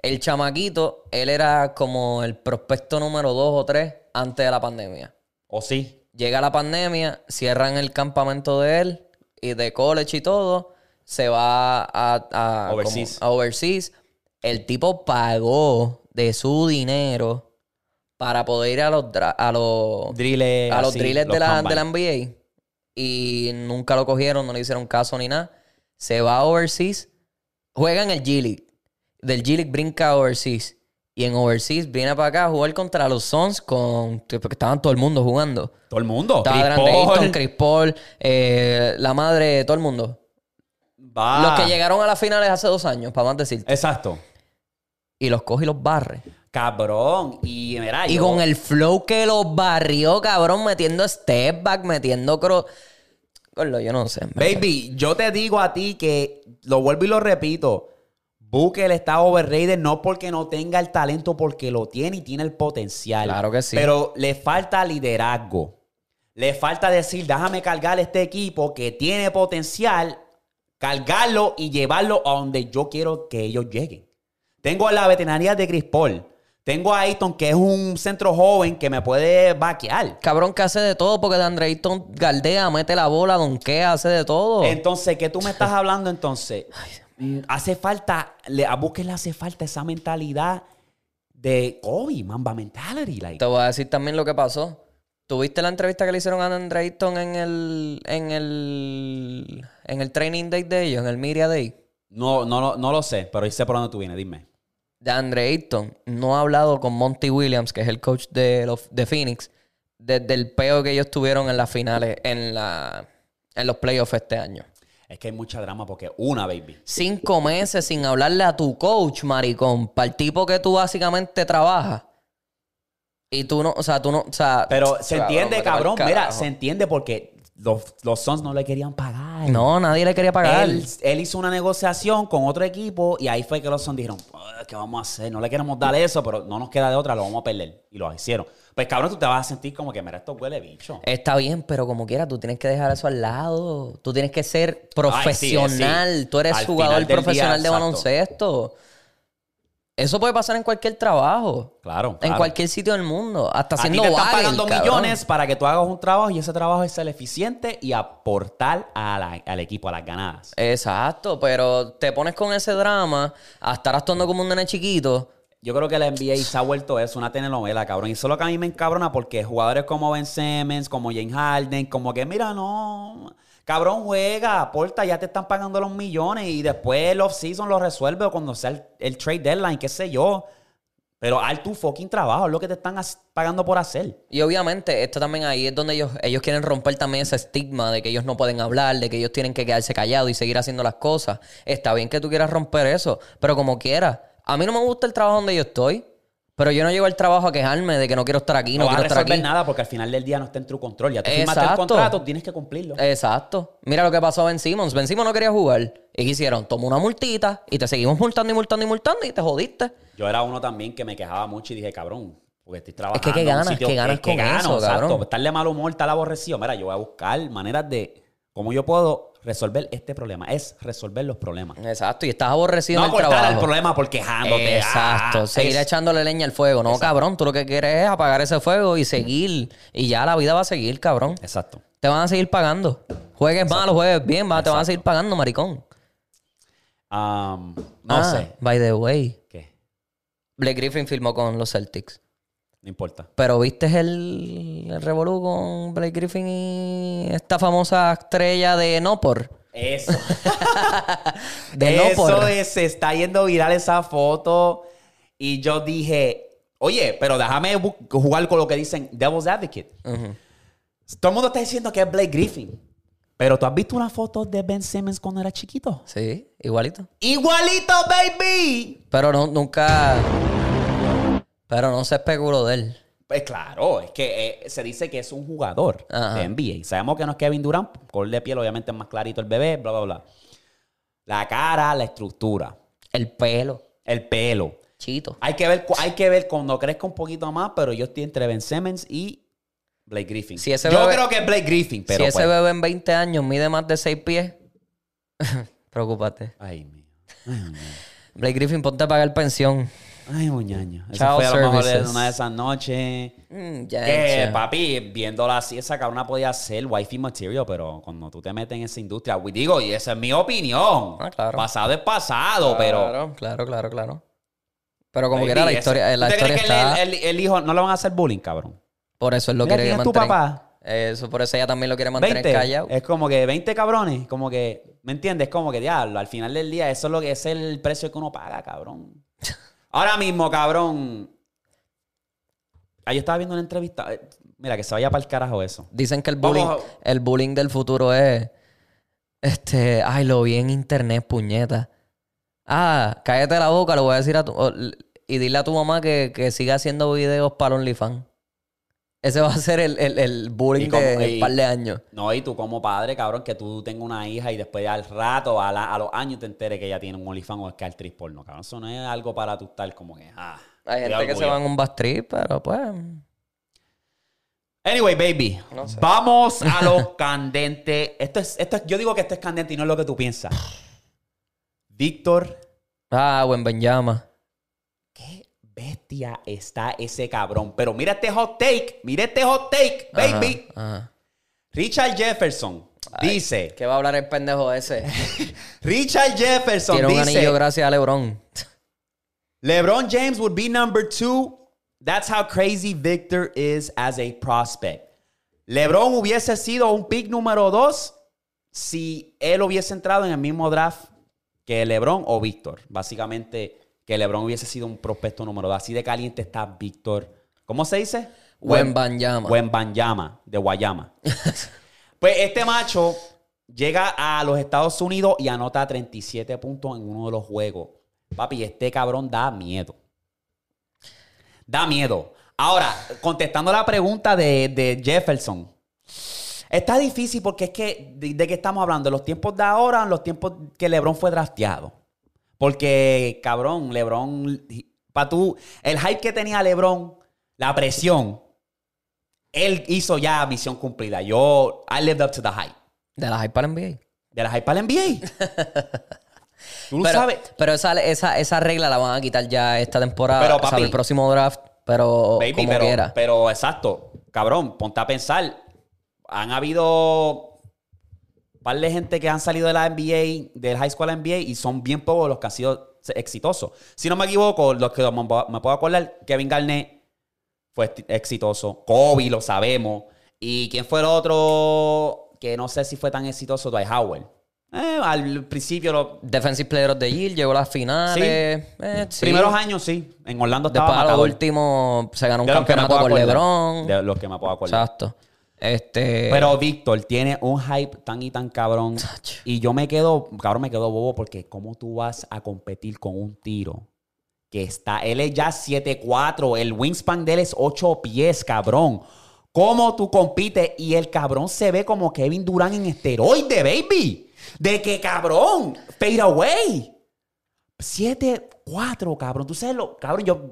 El chamaquito, él era como el prospecto número dos o tres antes de la pandemia. ¿O sí? Llega la pandemia, cierran el campamento de él y de college y todo, se va a, a, Overseas. como a overseas. El tipo pagó de su dinero para poder ir a los, a los, Drillers a los así, los de, la, de la NBA y nunca lo cogieron, no le hicieron caso ni nada. Se va a overseas, juega en el G League. Del G League brinca a overseas. Y en overseas viene para acá a jugar contra los Suns con, porque estaban todo el mundo jugando. Todo el mundo. Estaba Chris Paul. Chris Paul, eh, la madre, todo el mundo. Va. Los que llegaron a las finales hace dos años, para más decirte. Exacto. Y los coge y los barre. Cabrón. Y mira, Y yo- con el flow que los barrió, cabrón, metiendo step back, metiendo cro... Gordo, yo no sé. Baby, yo te digo a ti que lo vuelvo y lo repito. Booker está overrated no porque no tenga el talento, porque lo tiene y tiene el potencial. Claro que sí. Pero le falta liderazgo. Le falta decir, déjame cargar este equipo que tiene potencial, cargarlo y llevarlo a donde yo quiero que ellos lleguen. Tengo a la veterinaria de Chris Paul. Tengo a Ayton, que es un centro joven que me puede vaquear. Cabrón que hace de todo porque de Andreito galdea, mete la bola, donkea, hace de todo. Entonces, ¿qué tú me estás hablando entonces? Mm, hace falta, le, a Booker le hace falta esa mentalidad de Kobe, Mamba mentality. Like. Te voy a decir también lo que pasó. ¿Tuviste la entrevista que le hicieron a Andre Ayton en el, en el, en el training day de ellos, en el media day? No, no, lo- no lo sé, pero sé por dónde tú vienes, dime. De Andre Ayton no ha hablado con Monty Williams, que es el coach de, los, de Phoenix, desde el peo que ellos tuvieron en las finales, en, la, en los playoffs este año. Es que hay mucha drama porque una, baby. Cinco meses sin hablarle a tu coach, maricón, para el tipo que tú básicamente trabajas. Y tú no, o sea, tú no, o sea... Pero se entiende, cabrón. Mira, se entiende porque los, los Suns no le querían pagar. No, nadie le quería pagar. Él, él hizo una negociación con otro equipo y ahí fue que los Suns dijeron, "Ah, ¿qué vamos a hacer? No le queremos dar eso, pero no nos queda de otra, lo vamos a perder. Y lo hicieron. Pues cabrón, tú te vas a sentir como que, mira, esto huele bicho. Está bien, pero como quiera, tú tienes que dejar eso al lado. Tú tienes que ser Ay, sí, profesional. sí. Tú eres Al jugador profesional día, de baloncesto. Eso puede pasar en cualquier trabajo. Claro. En cualquier sitio del mundo. Hasta A ti haciendo te están bagel, pagando cabrón. millones para que tú hagas un trabajo y ese trabajo es ser eficiente y aportar a la- al equipo, a las ganadas. Exacto, pero te pones con ese drama a estar actuando como un nene chiquito. Yo creo que la NBA se ha vuelto eso, una telenovela, cabrón. Y eso es lo que a mí me encabrona porque jugadores como Ben Simmons, como James Harden, como que, mira, no... Cabrón, juega, aporta, ya te están pagando los millones y después el off-season lo resuelve o cuando sea el, trade deadline, qué sé yo. Pero haz tu fucking trabajo, es lo que te están pagando por hacer. Y obviamente, esto también ahí es donde ellos, ellos quieren romper también ese estigma de que ellos no pueden hablar, de que ellos tienen que quedarse callados y seguir haciendo las cosas. Está bien que tú quieras romper eso, pero como quieras. A mí no me gusta el trabajo donde yo estoy, pero yo no llego al trabajo a quejarme de que no quiero estar aquí, no, No, quiero estar aquí. nada porque al final del día no está en tu control. Ya tú firmaste el contrato, tienes que cumplirlo. Exacto. Mira lo que pasó a Ben Simmons. Ben Simmons no quería jugar. ¿Y qué hicieron? Tomó una multita y te seguimos multando y multando y multando y te jodiste. Yo era uno también que me quejaba mucho y dije, cabrón, porque estoy trabajando. ¿qué en un ganas? sitio ¿Qué ganas con eso, exacto. cabrón? Estar de mal humor, estar aborrecido. Mira, yo voy a buscar maneras de cómo yo puedo resolver este problema. Es resolver los problemas. Exacto. Y estás aborrecido No en el trabajo. el problema por quejándote. Exacto, Ah, seguir es- echándole leña al fuego. No, cabrón, tú lo que quieres es apagar ese fuego y seguir. Y ya la vida va a seguir, cabrón. Exacto. Te van a seguir pagando. Juegues mal o juegues bien, va, te van a seguir pagando, maricón. Um, no Ah, sé. By the way, ¿Qué? Blake Griffin firmó con los Celtics. No importa. Pero ¿viste el, el revolú con Blake Griffin y esta famosa estrella de No por? Eso. De No Eso es, se está yendo viral esa foto. Y yo dije, oye, pero déjame jugar con lo que dicen Devil's Advocate. Todo el mundo está diciendo que es Blake Griffin. Pero tú has visto una foto de Ben Simmons cuando era chiquito. Sí, igualito. Igualito, baby. Pero no, nunca. Pero no se especuló de él. Pues claro, es que eh, se dice que es un jugador Ajá. de NBA. Sabemos que no es Kevin Durant, color de piel obviamente es más clarito el bebé, bla, bla, bla. La cara, la estructura, El pelo. el pelo. Chito. Hay que ver, hay que ver cuando crezca un poquito más, pero yo estoy entre Ben Simmons y Blake Griffin. Si ese yo bebé- creo que es Blake Griffin, pero si ese pues- bebé en 20 años mide más de 6 pies, preocúpate. Ay, mío. Ay, mío. Blake Griffin, ponte a pagar pensión. Ay, muñaño. Eso Child fue a lo mejor de services. una de esas noches. Mm, ya Que, hecho. papi, viéndola así, esa cabrona podía ser wifey material, pero cuando tú te metes en esa industria, we- digo, y esa es mi opinión. Ah, claro. Pasado es pasado, pero. Claro, claro, claro, claro. Pero como quiera, la historia, la ¿tú te historia crees que está... el, el- el hijo no le van a hacer bullying, cabrón? Por eso él lo Mira, quiere ¿quién es tu mantener... papá? Eso, por eso ella también lo quiere mantener 20. callado. Es como que 20 cabrones, como que, ¿me entiendes? Como que diablo, al final del día, eso es lo que es el precio que uno paga, cabrón. Ahora mismo, cabrón. Ah, yo estaba viendo una entrevista. eh, Mira, que se vaya para el carajo eso. Dicen que el bullying, Vamos el bullying del futuro es... Este... Ay, lo vi en internet, puñeta. Ah, cállate la boca, lo voy a decir a tu... y dile a tu mamá que, que siga haciendo videos para OnlyFans. Ese va a ser el, el, el bullying como- de y- par de años. No, y tú como padre, cabrón, que tú tengas una hija y después al rato, a, la- a los años te enteres que ella tiene un OnlyFans o es que actriz porno, cabrón. Eso no es algo para tú estar como que, ah. Hay gente que se va en un bus trip, pero pues... Anyway, baby. No sé. Vamos a lo candente. Esto es, esto es, yo digo que esto es candente y no es lo que tú piensas. Víctor, Ah, buen Benjama. Bestia está ese cabrón. Pero mira este hot take. Mira este hot take, baby. Ajá, ajá. Richard Jefferson Ay, dice. ¿Qué va a hablar el pendejo ese? Richard Jefferson Tiene un anillo gracias a LeBron. LeBron James would be number two. That's how crazy Victor is as a prospect. LeBron hubiese sido un pick número dos si él hubiese entrado en el mismo draft que LeBron o Víctor. Básicamente, que LeBron hubiese sido un prospecto número dos. Así de caliente está Víctor. ¿Cómo se dice? Wembanyama. Wembanyama, de Guayama. pues este macho llega a los Estados Unidos y anota 37 puntos en uno de los juegos. Papi, este cabrón da miedo. Da miedo. Ahora, contestando la pregunta de, de Jefferson. Está difícil porque es que, de, de qué estamos hablando? ¿De los tiempos de ahora los tiempos que LeBron fue drafteado? Porque, cabrón, LeBron, para tú, el hype que tenía LeBron, la presión, él hizo ya misión cumplida. Yo, I lived up to the hype. De la hype para NBA. De la hype para el NBA. Tú Pero, sabes. pero esa, esa, esa regla la van a quitar ya esta temporada. Pero, o sea, papi. el próximo draft. Pero Baby, como pero, quiera. pero exacto, cabrón, ponte a pensar. Han habido par de gente que han salido de la NBA, del high school a la NBA, y son bien pocos los que han sido exitosos. Si no me equivoco, los que me puedo acordar, Kevin Garnett fue exitoso. Kobe, lo sabemos. ¿Y quién fue el otro que no sé si fue tan exitoso? Dwight Howard. Eh, al principio, los Defensive Player of the Year, llegó a las finales. Eh, sí. primeros años, sí. En Orlando estaba Después a lo matador. último se ganó un De campeonato con. LeBron. De los que me puedo acordar. Exacto. Este. Pero Víctor tiene un hype tan y tan cabrón. Y yo me quedo, cabrón, me quedo bobo porque ¿cómo tú vas a competir con un tiro que está, él es ya 7'4, el wingspan de él es 8 pies, cabrón. ¿Cómo tú compites? Y el cabrón se ve como Kevin Durant en esteroide, baby. De que cabrón, fade away. 7'4, cabrón. Tú sabes lo, cabrón, yo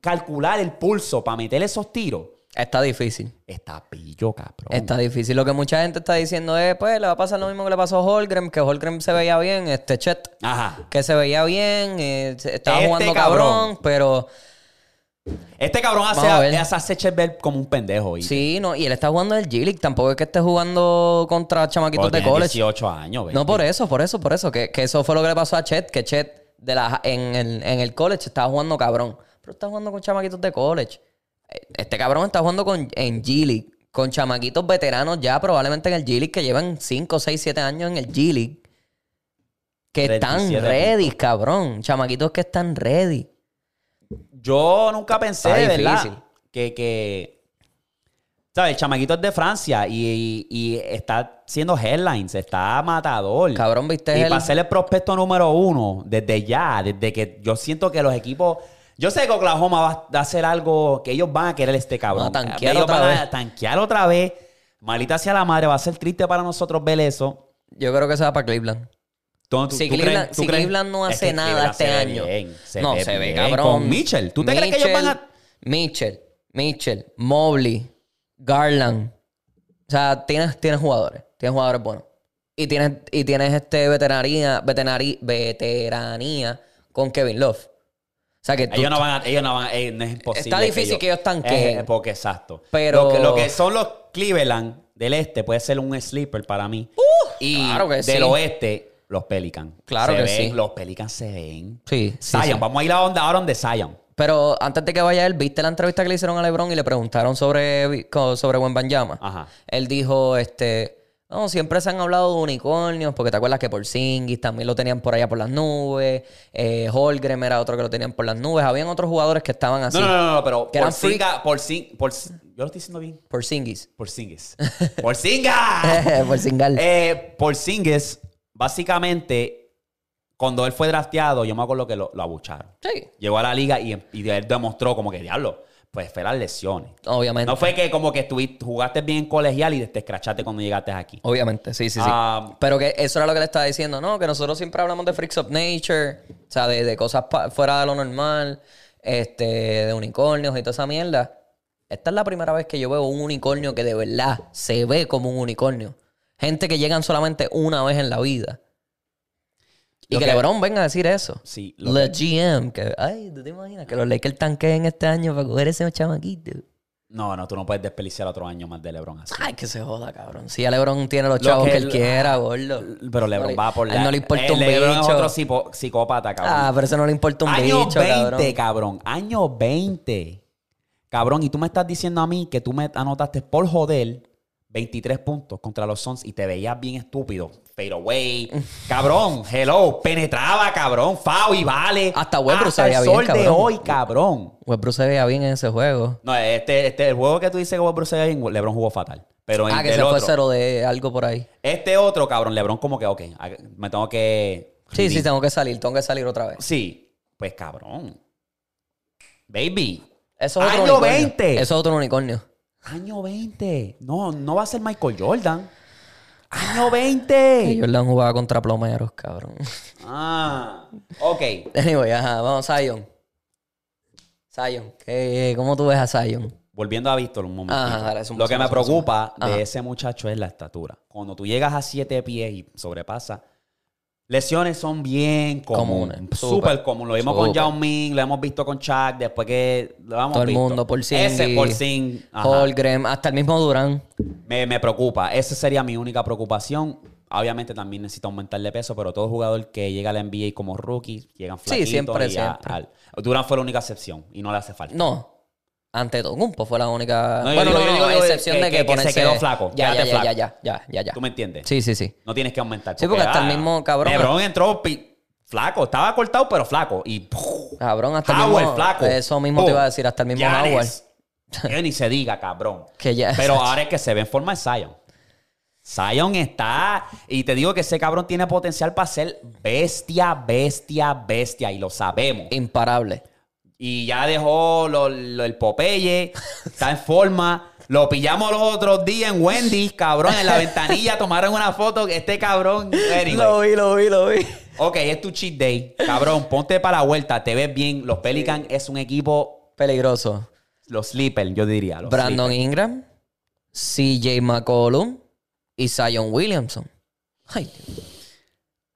calcular el pulso para meter esos tiros. Está difícil. Está pillo, cabrón. Está difícil. Lo que mucha gente está diciendo es, pues, le va a pasar lo mismo que le pasó a Holgren, que Holgren se veía bien, este Chet, Ajá. que se veía bien, eh, estaba Este jugando cabrón. cabrón, pero Este cabrón hace, a hace Sechel ver como un pendejo. Y sí, no, y él está jugando en el G-League, tampoco es que esté jugando contra chamaquitos de college. 18 años. No, por eso, por eso, por eso, que, que eso fue lo que le pasó a Chet, que Chet de la, en, el, en el college estaba jugando cabrón, pero está jugando con chamaquitos de college. Este cabrón está jugando con, en G-League, con chamaquitos veteranos ya probablemente en el G-League que llevan 5, 6, 7 años en el G-League. Que están 37 ready, cabrón. Chamaquitos que están ready. Yo nunca pensé, de ¿verdad? Que, que... ¿Sabes? El chamaquito es de Francia y, y- y está haciendo headlines, está matador. Cabrón, ¿viste Y el- para ser el prospecto número uno, desde ya, desde que yo siento que los equipos. Yo sé que Oklahoma va a hacer algo que ellos van a querer este cabrón. Van a tanquear ellos otra van vez. a tanquear otra vez. Malita sea la madre, va a ser triste para nosotros ver eso. Yo creo que se va para Cleveland. ¿Tú- tú- Si tú Cleveland- si no Es hace que nada este año. bien, se no, ve se ve cabrón. Con Mitchell. ¿Tú te crees que ellos van a.? Mitchell, Mitchell, Mobley, Garland. O sea, tienes, tienes jugadores. Tienes jugadores buenos. Y tienes, y tienes este veteranía, veteranía, veteranía con Kevin Love. Sea que Ellos no van a, ellos no van a, eh, no es imposible. Está difícil que ellos tanqueen. Eh, porque exacto. Pero- Lo que, lo que son los Cleveland del este puede ser un sleeper para mí. y Uh, claro que del sí. oeste, los Pelicans. Claro Se que ven- sí. Los Pelicans se ven. Sí, sí, Zion, sí. vamos a ir a onda ahora donde Zion. Pero antes de que vaya él, ¿viste la entrevista que le hicieron a LeBron y le preguntaron sobre, sobre Wembanyama? Ajá. Él dijo, este, no, siempre se han hablado de unicornios, porque te acuerdas que por Singis también lo tenían por allá por las nubes, eh, era otro que lo tenían por las nubes, habían otros jugadores que estaban así. No, no, no, no, pero Que por eran freak. Singa, por Sing, por Sin- yo lo estoy diciendo bien. Por Singis. Por Singis. por Singa. por Singal. Eh, por Singis, básicamente, cuando él fue drafteado, yo me acuerdo que lo, lo abucharon. sí, Llegó a la liga y, y él demostró como que, diablo, pues fue las lesiones. obviamente. No fue que como que estuviste, jugaste bien colegial y te escrachaste cuando llegaste aquí. Obviamente, sí, sí, sí. Ah, Pero que eso era lo que le estaba diciendo, ¿no? Que nosotros siempre hablamos de freaks of nature, o sea, de, de cosas fuera de lo normal, este, de unicornios y toda esa mierda. Esta es la primera vez que yo veo un unicornio que de verdad se ve como un unicornio. Gente que llegan solamente una vez en la vida. Y que, que- LeBron venga a decir eso. Sí, lo La GM, que, ay, ¿tú te imaginas? Que los Lakers tanqueen este año para coger ese chamaquito. no, no, tú no puedes desperdiciar otro año más de LeBron así. Ay, que se joda, cabrón. Si ya LeBron tiene los Lo chavos que que, él quiera, gordo. Pero LeBron No va por a él no le importa Eh, un LeBron es bicho. otro psico- psicópata, cabrón. Ah, pero eso no le importa un Año bicho, 20, cabrón. cabrón. Año 20. Cabrón, y tú me estás diciendo a mí que tú me anotaste por joder 23 puntos contra los Suns y te veías bien estúpido. Fade away. cabrón, hello. Penetraba, cabrón. Foul y vale. Hasta Westbrook se el veía bien, sol de cabrón. hoy, cabrón. Westbrook se veía bien en ese juego. No, este, este, el juego que tú dices que Westbrook se veía bien, LeBron jugó fatal. Pero en Ah, que el se fue cero de algo por ahí. este otro, cabrón, LeBron como que, ok, me tengo que... Sí, sí, tengo que salir, tengo que salir otra vez. Sí, pues cabrón. Baby. Eso es otro Año unicornio. 20. Eso es otro unicornio. Año 20. No, no va a ser Michael Jordan. Año Que 20. Jordan jugaba contra plomeros, cabrón. Ah, ok. Anyway, ajá, vamos, Zion. Zion, ¿qué- ¿cómo tú ves a Zion? Volviendo a Víctor un momento. Lo que me preocupa de Ajá. ese muchacho es la estatura. Cuando tú llegas a 7 pies y sobrepasa, lesiones son bien comunes. Comunes, Súper comunes. Lo vimos con. Yao Ming, lo hemos visto con Chuck, después que lo hemos Todo el visto. mundo, por Ese por Sing. Holgren, hasta el mismo Durán. Me, me preocupa. Esa sería mi única preocupación. Obviamente también necesita aumentar de peso, pero todo jugador que llega a la NBA como rookie, llegan Sí, flaquitos. siempre, y a- siempre. al- Durant fue la única excepción y no le hace falta. No. Ante Tocumpo fue la única. No, yo bueno, digo- no, yo no, digo a que- excepción que- de que, que se quedó flaco. Ya, ya, ya, ya, ya, ya. ¿Tú me entiendes? Sí, sí, sí. No tienes que aumentar. Sí, porque hasta el ah, mismo cabrón- LeBron entró pi- flaco. Estaba cortado, pero flaco. Y ¡puf! Cabrón, hasta el mismo. flaco. Eso mismo te iba a decir, hasta el mismo Giannis. Howard. Que ni se diga, cabrón. Que ya. Pero ahora es que se ve en forma de Zion. Zion está. Y te digo que ese cabrón tiene potencial para ser bestia, bestia, bestia. Y lo sabemos. Imparable. Y ya dejó lo- lo- el Popeye. Está en forma. Lo pillamos los otros días en Wendy's, cabrón, en la ventanilla. Tomaron una foto. Este cabrón. Anyway. vi, lo vi, lo vi. Ok, es tu cheat day. Cabrón, ponte para la vuelta. Te ves bien. Los Pelicans es un equipo. Peligroso. Los sleepers, yo diría. Los Brandon. Ingram, CJ McCollum y Zion Williamson. Ay, Dios.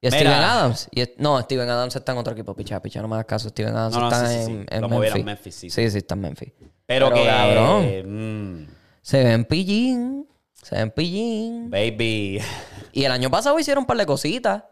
Y Mira. Steven Adams. Y no, Steven Adams está en otro equipo. Picha, picha, no me hagas caso. Steven Adams No, no, está sí, sí, sí. en, en Lo Memphis. a sí, sí, está en Memphis. Pero, Pero, que. cabrón. mm, Se ven pillín. Se ven pillín. baby. Y el año pasado hicieron un par de cositas.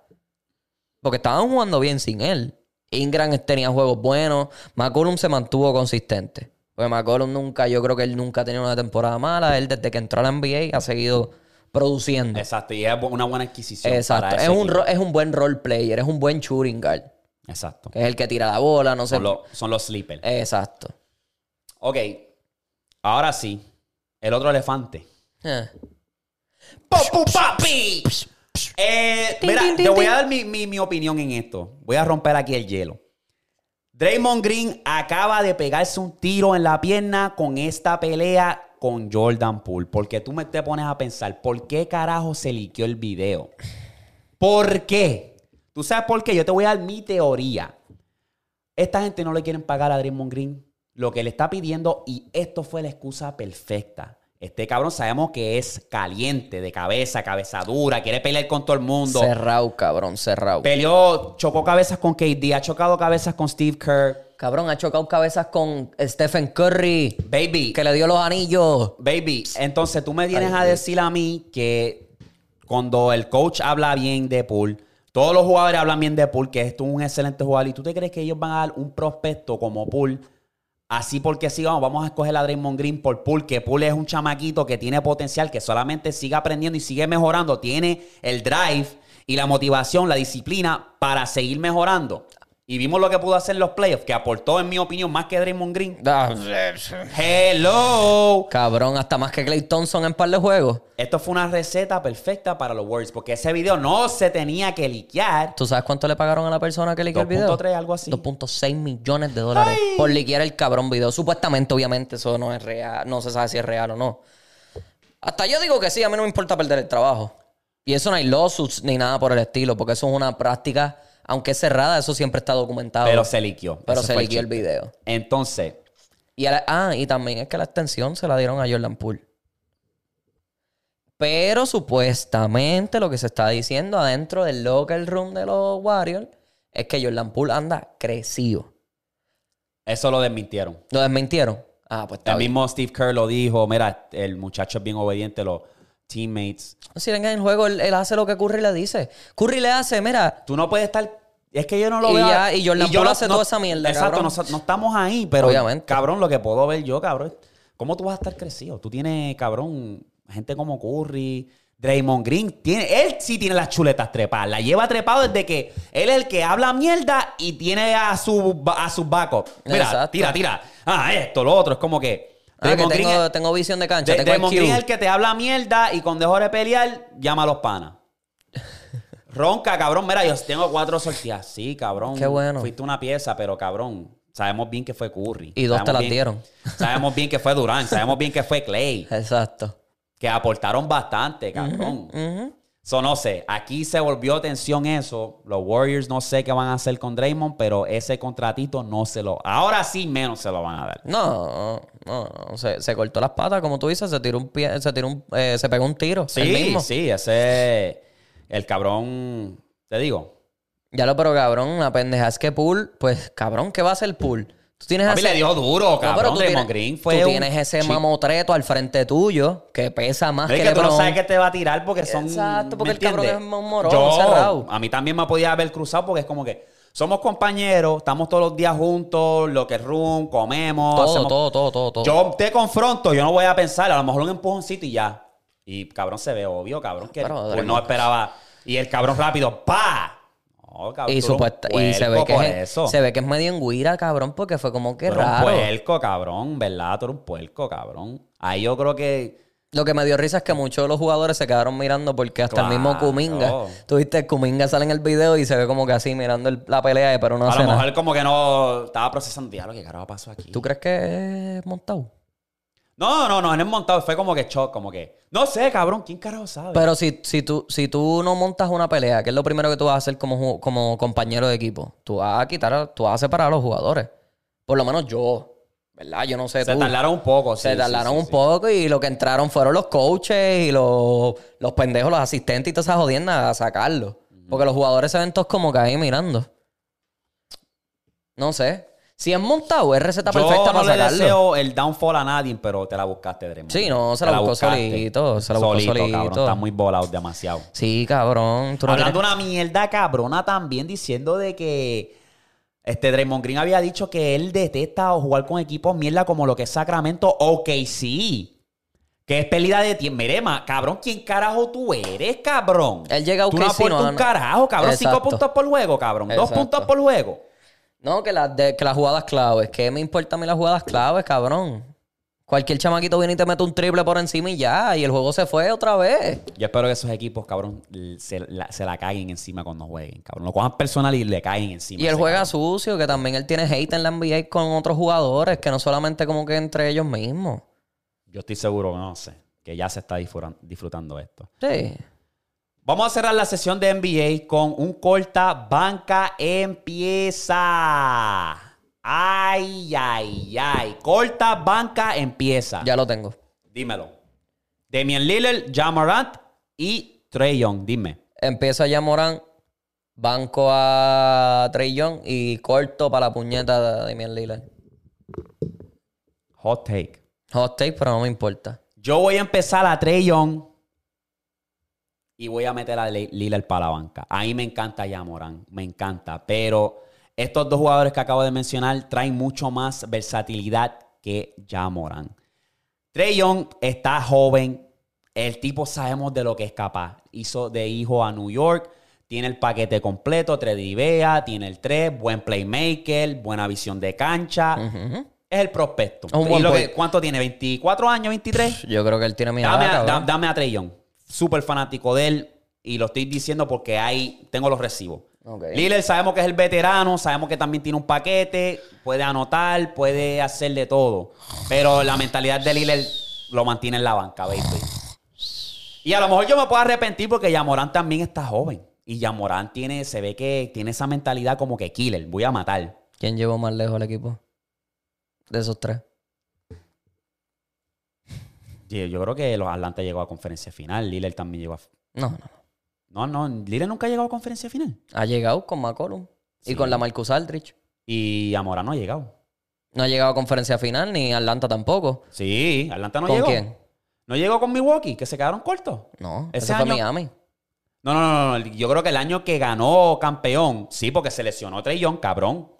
Porque estaban jugando bien sin él. Ingram tenía juegos buenos. McCollum se mantuvo consistente. Porque McCollum nunca, yo creo que él nunca ha tenido una temporada mala. Él desde que entró a la NBA ha seguido produciendo. Exacto. Y es una buena adquisición. Exacto. para Es un, ro- es un buen role player. Es un buen shooting guard. Exacto. Que es el que tira la bola, no sé. Son, los- son los sleepers. Exacto. Ok. Ahora sí. El otro elefante. Eh. ¡Popu papi! Eh, mira, te voy a dar mi, mi- mi opinión en esto. Voy a romper aquí el hielo. Draymond Green acaba de pegarse un tiro en la pierna con esta pelea con Jordan Poole. Porque tú me te pones a pensar, ¿por qué carajo se liqueó el video? ¿Por qué? ¿Tú sabes por qué? Yo te voy a dar mi teoría. Esta gente no le quieren pagar a Draymond Green lo que le está pidiendo y esto fue la excusa perfecta. Este cabrón sabemos que es caliente, de cabeza, cabeza dura, quiere pelear con todo el mundo. Cerrado, cabrón, cerrado. Peleó, chocó cabezas con KD, ha chocado cabezas con Steve Kerr. Cabrón, ha chocado cabezas con Stephen Curry, Baby, que le dio los anillos. baby. Entonces tú me vienes Ay, a decir a mí que cuando el coach habla bien de Poole, todos los jugadores hablan bien de Poole, que esto es un excelente jugador, y tú te crees que ellos van a dar un prospecto como Poole Así porque sí, vamos, vamos a escoger a Draymond Green por Poole, que Poole es un chamaquito que tiene potencial, que solamente sigue aprendiendo y sigue mejorando, tiene el drive y la motivación, la disciplina para seguir mejorando. Y vimos lo que pudo hacer en los playoffs, que aportó, en mi opinión, más que Draymond Green. Hello. Cabrón, hasta más que Clay Thompson en par de juegos. Esto fue una receta perfecta para los Warriors, porque ese video no se tenía que liquear. ¿Tú sabes cuánto le pagaron a la persona que liqueó el video? 2.3, algo así. 2.6 millones de dólares por liquear el cabrón video. Supuestamente, obviamente, eso no es real. No se sabe si es real o no. Hasta yo digo que sí, a mí no me importa perder el trabajo. Y eso no hay lawsuits ni nada por el estilo, porque eso es una práctica, aunque es cerrada, eso siempre está documentado. Pero se liqueó. Pero se fue liqueó el video. Entonces, Y la- ah, y también es que la extensión se la dieron a Jordan Poole. Pero supuestamente lo que se está diciendo adentro del locker room de los Warriors es que Jordan Poole anda crecido. eso lo desmintieron. ¿Lo desmintieron? Ah, pues está El bien. mismo Steve Kerr lo dijo, mira, el muchacho es bien obediente, los teammates. Si venga en el juego, él, él hace lo que Curry le dice. Curry le hace, mira, Tú no puedes estar... Es que yo no lo Y veo... ya, y Jordan yo Poole hace no- toda esa mierda, Exacto, no, no estamos ahí, pero... Obviamente. Cabrón, lo que puedo ver yo, cabrón, ¿cómo tú vas a estar crecido? Tú tienes, cabrón, gente como Curry... Draymond Green tiene, él sí tiene las chuletas trepadas. La lleva trepado desde que él es el que habla mierda y tiene a su a sus backup. Mira, Exacto. tira, tira. Ah, esto, lo otro. Es como que. Ah, que tengo, es- tengo visión de cancha, De, tengo Green es el que te habla mierda y cuando dejó de pelear, llama a los panas. Ronca, cabrón. Mira, yo tengo cuatro sorteadas. Sí, cabrón. Qué bueno. Fuiste una pieza, pero cabrón. Sabemos bien que fue Curry. Y dos te las bien- dieron. Sabemos bien que fue Durant. Sabemos bien que fue Clay. Exacto. Que aportaron bastante, cabrón. Ujú. So, no sé, aquí se volvió tensión eso. Los Warriors no sé qué van a hacer con Draymond, pero ese contratito no se lo... Ahora sí menos se lo van a dar. No, no, no. Se, se cortó las patas, como tú dices, se tiró un pie, se tiró un, eh, se pegó un tiro. Sí, mismo. sí, ese... El cabrón... Te digo, Ya lo, pero cabrón, la pendeja es que Pool, pues cabrón, ¿qué va a hacer Pool? Tú tienes Papi le dio duro, No, pero cabrón. tú Draymond tienes, Green fue tú un tienes ese mamotreto al frente tuyo que pesa más Es que, que tú no sabes que te va a tirar porque son. Exacto, porque ¿me el cabrón es un morón, Yo, cerrado. A mí también me podía haber cruzado porque es como que somos compañeros, estamos todos los días juntos, lo que room, comemos. Todo, hacemos- todo, todo, todo, todo. Yo te confronto, yo no voy a pensar, a lo mejor un empujoncito y ya. Y cabrón se ve obvio, cabrón, que Pero, pues, no esperaba. Y el cabrón rápido, ¡pa! No, cabrón, y, supuesta, y se ve, que es, eso. se ve que es medio enguira, cabrón, porque fue como que eres un raro. puerco, cabrón, ¿verdad? Tú eres un puerco, cabrón. Ahí yo creo que. Lo que me dio risa es que muchos de los jugadores se quedaron mirando porque hasta el mismo. Kuminga, tú viste, Kuminga sale en el video y se ve como que así mirando el- la pelea, pero no a hace lo nada. mejor como que no estaba procesando. Diablo, ¿qué carajo pasó aquí? ¿Tú crees que es montado? No, no, no, en el montado fue como que shock, como que. No sé, cabrón, ¿quién carajo sabe? Pero si, si, tú, si tú no montas una pelea, ¿qué es lo primero que tú vas a hacer como, como compañero de equipo? Tú vas a quitar, tú vas a separar a los jugadores. Por lo menos yo, ¿verdad? Yo no sé se tú. tardaron un poco, sí, Se tardaron sí, un sí. poco y lo que entraron fueron los coaches y los, los pendejos, los asistentes y todas esas jodiendas a sacarlo. Porque los jugadores se ven todos como que ahí mirando. No sé. Si es montado, es receta Yo perfecta no para le sacarlo. deseo el downfall a nadie, pero te la buscaste, Draymond. Sí, no, se Te la buscó buscaste. solito, se la buscó solito. cabrón, está muy volado demasiado. Sí, cabrón. Tú no Hablando tienes- una mierda cabrona también diciendo de que este Draymond Green había dicho que él detesta jugar con equipos mierda como lo que es Sacramento o KC. Que es pérdida de tiempo. Mire, ma, cabrón, ¿quién carajo tú eres, cabrón? Él llega a Tú no OKC, aportas no un gana. carajo, cabrón. Cinco Exacto. puntos por juego, cabrón. Dos Exacto. puntos por juego. No, que, las de, que las jugadas claves. ¿Qué me importa a mí las jugadas claves, cabrón? Cualquier chamaquito viene y te mete un triple por encima y ya, y el juego se fue otra vez. Yo espero que esos equipos, cabrón, se la, se la caguen encima cuando jueguen, cabrón. Lo cojan personal y le caen encima. Y él juega cabrón. sucio, que también él tiene hate en la NBA con otros jugadores, que no solamente como que entre ellos mismos. Yo estoy seguro, no sé, que ya se está disfrutan- disfrutando esto. Sí. Vamos a cerrar la sesión de NBA con un corta banca empieza. Ay, ay, ay. Corta banca empieza. Ya lo tengo. Dímelo. Damian Lillard, Jamorant y Trey Young. Dime. Empieza ya Morán, banco a Trey Young y corto para la puñeta de Damian Lillard. Hot take. Hot take, pero no me importa. Yo voy a empezar a Trey Young y voy a meter a Li- Lillard para la banca. A mí me encanta Yamoran, me encanta. Pero estos dos jugadores que acabo de mencionar traen mucho más versatilidad que Yamoran. Trey Young está joven. El tipo sabemos de lo que es capaz. Hizo de hijo a New York. Tiene el paquete completo, Tredivea, tiene el 3, buen playmaker, buena visión de cancha. Es el prospecto. Un ¿Y buen lo que- point. ¿Cuánto tiene? ¿24 años? ¿23? Yo creo que él tiene mi Dame edad, a, dame a Trey Young. Súper fanático de él. Y lo estoy diciendo porque hay, tengo los recibos. Ok. Lillard sabemos que es el veterano, sabemos que también tiene un paquete, puede anotar, puede hacer de todo. Pero la mentalidad de Lillard lo mantiene en la banca, baby. Y a lo mejor yo me puedo arrepentir porque Yamorán también está joven. Y Yamorán tiene, se ve que tiene esa mentalidad como que killer, voy a matar. ¿Quién llevó más lejos al equipo? De esos tres. Yo, yo creo que los Atlanta llegó a conferencia final, Lillard también llegó a... No, no. No, no, Lillard nunca ha llegado a conferencia final. Ha llegado con McCollum Sí. y con la Marcus Aldrich. Y Amorán no ha llegado. No ha llegado a conferencia final ni Atlanta tampoco. Sí, Atlanta no ¿Con llegó. quién? No llegó con Milwaukee, que se quedaron cortos. No, Ese fue año- Miami. No, no, no, no. Yo creo que el año que ganó campeón, sí, porque se lesionó Trey Young, cabrón.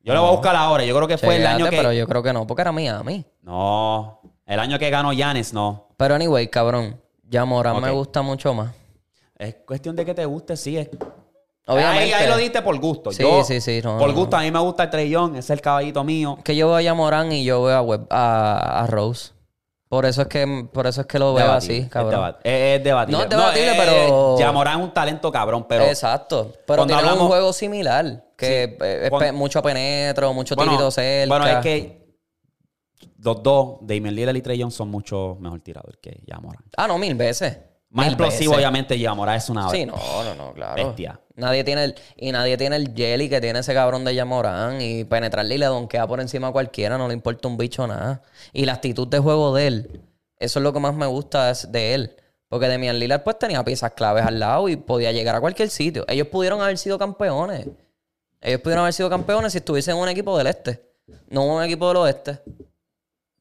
Yo lo voy a No. buscar ahora. Yo creo que fue el año que. Pero yo creo que no, porque era Miami. No. El año que ganó Yanes, no. Pero anyway, cabrón. Ya Morán me gusta mucho más. Es cuestión de que te guste, sí. Es... Obviamente. Ahí, ahí lo diste por gusto. Sí, Yo, sí, sí, no, por no, gusto, a mí me gusta el Young, es el caballito mío. Que yo veo a Morán y yo veo a, Web- a, a Rose. Por eso es que, por eso es que lo veo Debatible, así, cabrón. Es, debatible. No es debatible, pero- Yamorán es un talento cabrón, pero. Exacto. Pero tiene un hablamos- juego similar. Que eh, es Cuando- mucho penetro, mucho Bueno, tirito cerca. bueno, es que los dos, Damian Lillard y Trey Young, son mucho mejor tiradores que Yamorán. Ah, no, mil veces. Más Mil explosivo, veces. obviamente, Yamorán es una Sí, no, no, no, claro. bestia. Nadie tiene el, y nadie tiene el jelly que tiene ese cabrón de Yamorán y penetrarle y le donkea por encima a cualquiera, no le importa un bicho nada. Y la actitud de juego de él, eso es lo que más me gusta de él. Porque Demian Lillard pues tenía piezas claves al lado y podía llegar a cualquier sitio. Ellos pudieron haber sido campeones. Ellos pudieron haber sido campeones si estuviesen en un equipo del este, no un equipo del oeste.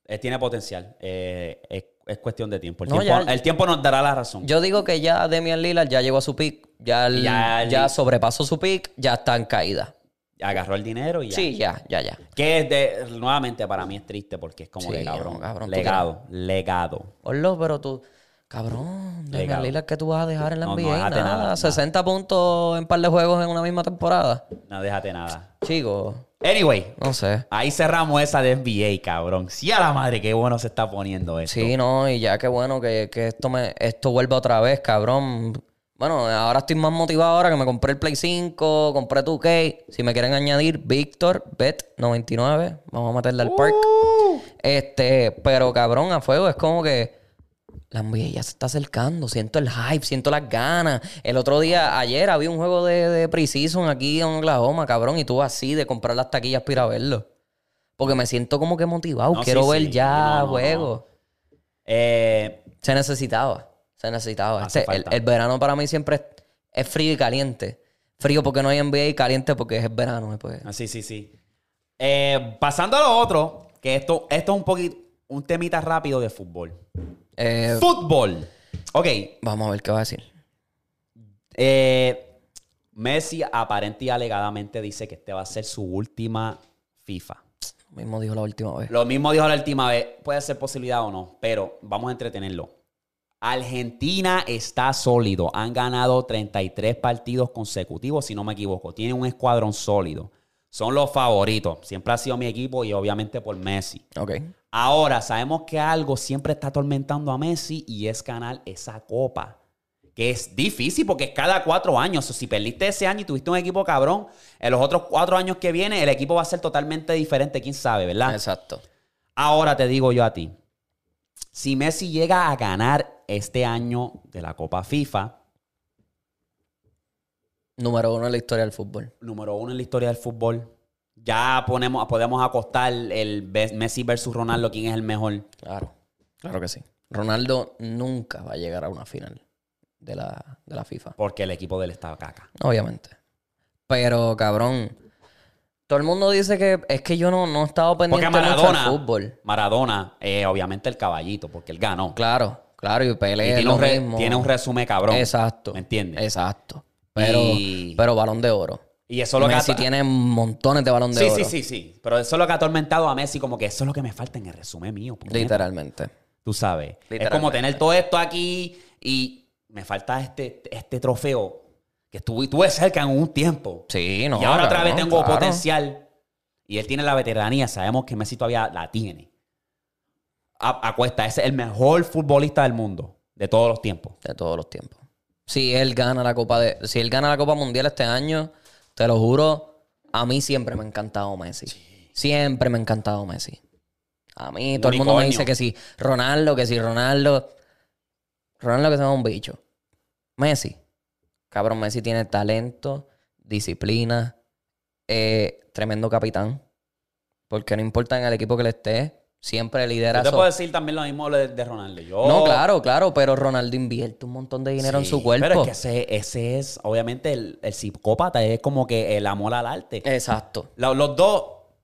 Eh, tiene potencial. Eh, es, es cuestión de tiempo. El, No, tiempo ya- el tiempo nos dará la razón. Yo digo que ya Demian Lillard ya llegó a su pick, ya, el- Ya ya, sobrepasó su pick, ya está en caída. Agarró el dinero y ya. Sí, ya, ya, ya. Que es de, nuevamente para mí es triste porque es como Sí, de cabrón. no, cabrón, legado, legado. Orlo, pero tú, cabrón, Damian. Lillard, ¿qué tú vas a dejar en la No, no, NBA? déjate nada, nada, nada. 60 puntos en par de juegos en una misma temporada. No, déjate nada. Chico, Anyway, no sé. ahí cerramos esa de NBA, cabrón. Sí a la madre, qué bueno se está poniendo esto. Sí, no, y ya qué bueno que, que esto me esto vuelva otra vez, cabrón. Bueno, ahora estoy más motivado ahora que me compré el Play 5, compré tu k Si me quieren añadir, Víctor, Bet99, vamos a meterle al park. Uh. Este, pero cabrón, a fuego, es como que la NBA ya se está acercando. Siento el hype, siento las ganas. El otro día, ayer, había un juego de, de Precision aquí en Oklahoma, cabrón, y tú así de comprar las taquillas para ir a verlo. Porque me siento como que motivado. No, Quiero sí, ver sí. ya No, no, juegos. Eh, Se necesitaba. Se necesitaba. Este, el, el verano para mí siempre es, es frío y caliente. Frío porque no hay NBA y caliente porque es verano. eh, Pues. ah, sí, sí, sí. Eh, pasando a lo otro, que esto, esto es un poquito, un temita rápido de fútbol. Eh, Fútbol. Ok. vamos a ver qué va a decir. Eh, Messi aparente y alegadamente dice que este va a ser su última FIFA. Lo mismo dijo la última vez. Lo mismo dijo la última vez. Puede ser posibilidad o no, pero vamos a entretenerlo. Argentina está sólido. Han ganado 33 partidos consecutivos, si no me equivoco. Tiene un escuadrón sólido. Son los favoritos. Siempre ha sido mi equipo y obviamente por Messi. Ok. Ahora, sabemos que algo siempre está atormentando a Messi y es ganar esa copa. Que es difícil porque es cada cuatro años. O si perdiste ese año y tuviste un equipo cabrón, en los otros cuatro años que vienen el equipo va a ser totalmente diferente. ¿Quién sabe, verdad? Exacto. Ahora te digo yo a ti. Si Messi llega a ganar este año de la Copa FIFA, Número uno en la historia del fútbol. número uno en la historia del fútbol, ya ponemos, podemos acostar el Messi versus Ronaldo, quién es el mejor. Claro. Claro que sí. Ronaldo nunca va a llegar a una final de la, de la FIFA. Porque el equipo del estaba caca. Obviamente. Pero, cabrón. Todo el mundo dice que es que yo no, no he estado pendiente Porque mucho Maradona, al fútbol. Maradona, eh, obviamente el caballito, porque él ganó. Claro, claro, y Pelé Y es tiene, lo un re- mismo. tiene un resumen cabrón. Exacto. ¿Me entiendes? Exacto. Pero, Y- pero balón de oro. Y eso es lo que Messi tiene montones de balón de Sí, oro. sí, sí, sí. Pero eso es lo que ha atormentado a Messi, como que eso es lo que me falta en el resumen mío. Literalmente. Tú sabes. Es como tener todo esto aquí y me falta este, este trofeo que estuve, estuve cerca en un tiempo. Sí, no. y ahora otra vez tengo claro. potencial. Y él tiene la veteranía. Sabemos que Messi todavía la tiene. A, a cuesta. Es el mejor futbolista del mundo. De todos los tiempos. De todos los tiempos. Si él gana la Copa de, si él gana la Copa Mundial este año, te lo juro, a mí siempre me ha encantado Messi. Siempre me ha encantado Messi. A mí todo el mundo me dice que si Ronaldo, que si Ronaldo. Ronaldo que se un bicho. Messi. Cabrón, Messi tiene talento, disciplina, eh, tremendo capitán. Porque no importa en el equipo que le esté, siempre lidera. Yo te puedo decir también lo mismo de, de Ronaldo. Yo, No, claro, claro, pero Ronaldo invierte un montón de dinero en su cuerpo. Pero es que ese, ese es, obviamente, el, el psicópata. Es como que el amor al arte. Exacto. Lo- Los dos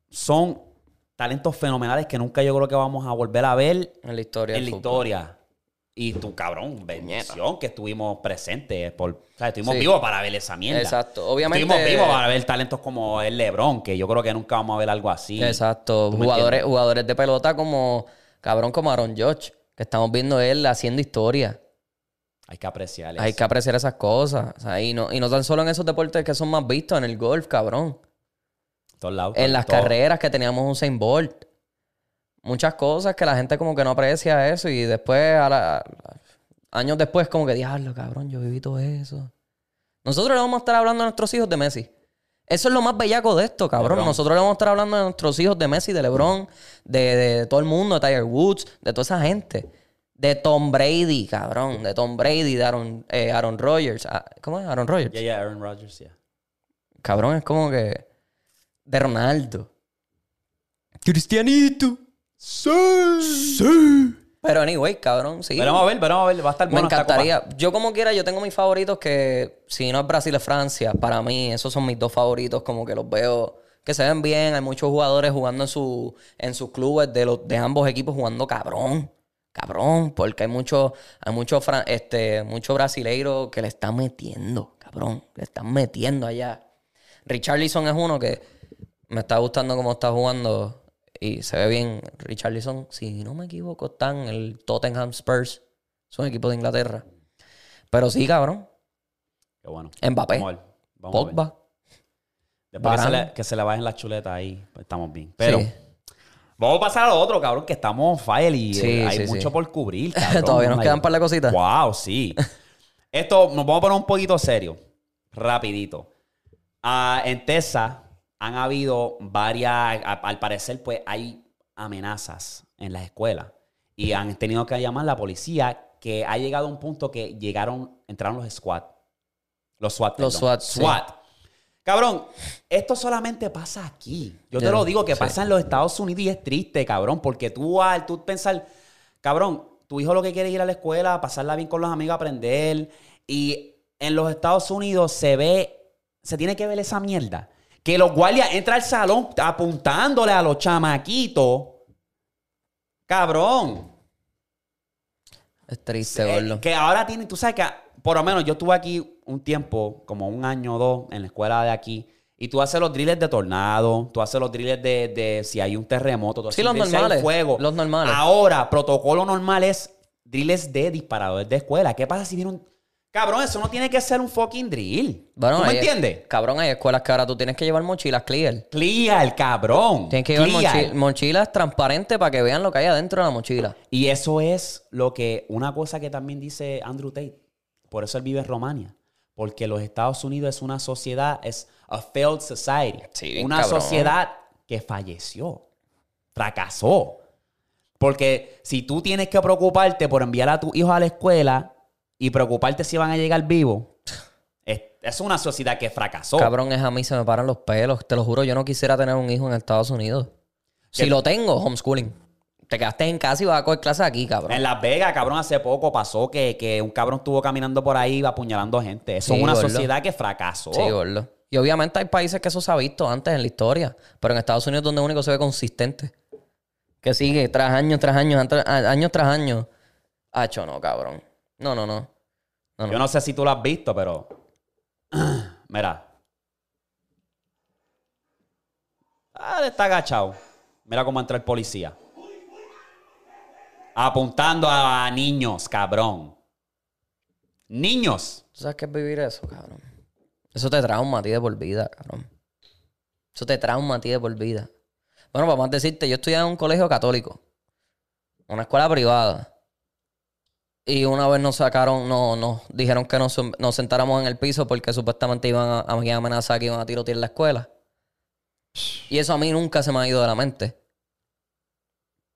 son talentos fenomenales que nunca yo creo que vamos a volver a ver En la historia. en la fútbol. historia. Y tu cabrón, bendición que estuvimos presentes. Por, o sea, estuvimos Sí. vivos para ver esa mierda. Exacto. Obviamente- Estuvimos vivos para ver talentos como el LeBron, que yo creo que nunca vamos a ver algo así. Exacto. ¿Tú me Jugadores, jugadores de pelota como, cabrón, como Aaron Judge, que estamos viendo él haciendo historia. Hay que apreciar Hay eso. que apreciar esas cosas. O sea, y, no, y no tan solo en esos deportes que son más vistos, en el golf, cabrón. Todos lados, En las todo. carreras que teníamos un Usain Bolt. Muchas cosas que la gente como que no aprecia eso y después, a la- a- años después, como que, diablo, cabrón, yo viví todo eso. Nosotros le vamos a estar hablando a nuestros hijos de Messi. Eso es lo más bellaco de esto, cabrón. LeBron. Nosotros le vamos a estar hablando a nuestros hijos de Messi, de LeBron, de, de todo el mundo, de Tiger Woods, de toda esa gente. De Tom Brady, cabrón. De Tom Brady, de Aaron, eh, Aaron Rodgers. Ah, ¿Cómo es? Aaron Rodgers. Ya, ya, Aaron Rodgers, ya. Cabrón, es como que. De Ronaldo. Cristianito. Sí. Sí. Pero anyway, cabrón, sí. Pero vamos a ver, pero vamos a ver. Va a estar Me bueno copa. encantaría. Yo como quiera, yo tengo mis favoritos que si no es Brasil es Francia. Para mí, esos son mis dos favoritos. Como que los veo que se ven bien. Hay muchos jugadores jugando en, su, en sus clubes de, los, de ambos equipos jugando cabrón. Cabrón. Porque hay muchos hay mucho, fran- este, mucho brasileiro que le están metiendo. Cabrón. Le están metiendo allá. Richarlison es uno que me está gustando cómo está jugando y se ve bien. Richarlison, si no me equivoco, está en el Tottenham Spurs. Es un equipo de Inglaterra. Pero sí, cabrón. Qué bueno. Mbappé. Vamos a ver. Vamos a ver. Pogba. Después que se, le, que se le bajen las chuletas ahí, pues estamos bien. Pero Sí. vamos a pasar a lo otro, cabrón, que estamos on fire y Sí, eh, hay sí, mucho por cubrir, cabrón. Todavía nos quedan un par de cositas. Wow, sí. Esto nos vamos a poner un poquito serio, rapidito. Ah, en Texas han habido varias, al parecer, pues hay amenazas en las escuelas y han tenido que llamar a la policía que ha llegado a un punto que llegaron, entraron los SWAT. Los SWAT. Los. SWAT, sí. SWAT. Cabrón, esto solamente pasa aquí. Yo te lo digo que sí. pasa en los Estados Unidos y es triste, cabrón, porque tú al tú pensar, cabrón, tu hijo lo que quiere es ir a la escuela, pasarla bien con los amigos, aprender. Y en los Estados Unidos se ve, se tiene que ver esa mierda. Que los guardias entran al salón apuntándole a los chamaquitos. Cabrón. Es triste, gordo. que ahora tienen, tú sabes que por lo menos yo estuve aquí un tiempo, como un año o dos, en la escuela de aquí. Y tú haces los drills de tornado, tú haces los drills de, de si hay un terremoto, tú haces Sí, los drills si hay normales, fuego. los normales. Ahora, protocolo normal es drills de disparadores de escuela. ¿Qué pasa si viene un... Cabrón, eso no tiene que ser un fucking drill. Bueno, ¿Tú me hay- entiendes? Cabrón, hay escuelas que ahora tú tienes que llevar mochilas clear. Clear, cabrón. Tienes que llevar mochi- mochilas transparentes para que vean lo que hay adentro de la mochila. Y eso es lo que, una cosa que también dice Andrew Tate. Por eso él vive en Romania. Porque los Estados Unidos es una sociedad, es a failed society. Sí, una cabrón. sociedad que falleció, fracasó. Porque si tú tienes que preocuparte por enviar a tus hijos a la escuela y preocuparte si van a llegar vivos, es, es una sociedad que fracasó. Cabrón, es a mí se me paran los pelos. Te lo juro, yo no quisiera tener un hijo en Estados Unidos. Si lo tengo, homeschooling. Te quedaste en casa y vas a coger clases aquí, cabrón. En Las Vegas, cabrón, hace poco pasó que, que un cabrón estuvo caminando por ahí apuñalando gente. Eso Sí, es una gordo. sociedad que fracasó. Sí, gordo. Y obviamente hay países que eso se ha visto antes en la historia. Pero en Estados Unidos es donde único se ve consistente. Que sigue tras años, tras años, antra- a- años tras años. Hacho, no, cabrón. No, no, no. No. Yo no sé si tú lo has visto, pero. Mira. Ah, está agachado. Mira cómo entra el policía. Apuntando a niños, cabrón. Niños. ¿Tú sabes qué es vivir eso, cabrón? Eso te trauma a ti de por vida, cabrón. Eso te trauma a ti de por vida. Bueno, para más decirte, yo estudiaba en un colegio católico. Una escuela privada. Y una vez nos sacaron, no, nos dijeron que nos, nos sentáramos en el piso porque supuestamente iban a, a amenazar que iban a tirotear la escuela. Y eso a mí nunca se me ha ido de la mente.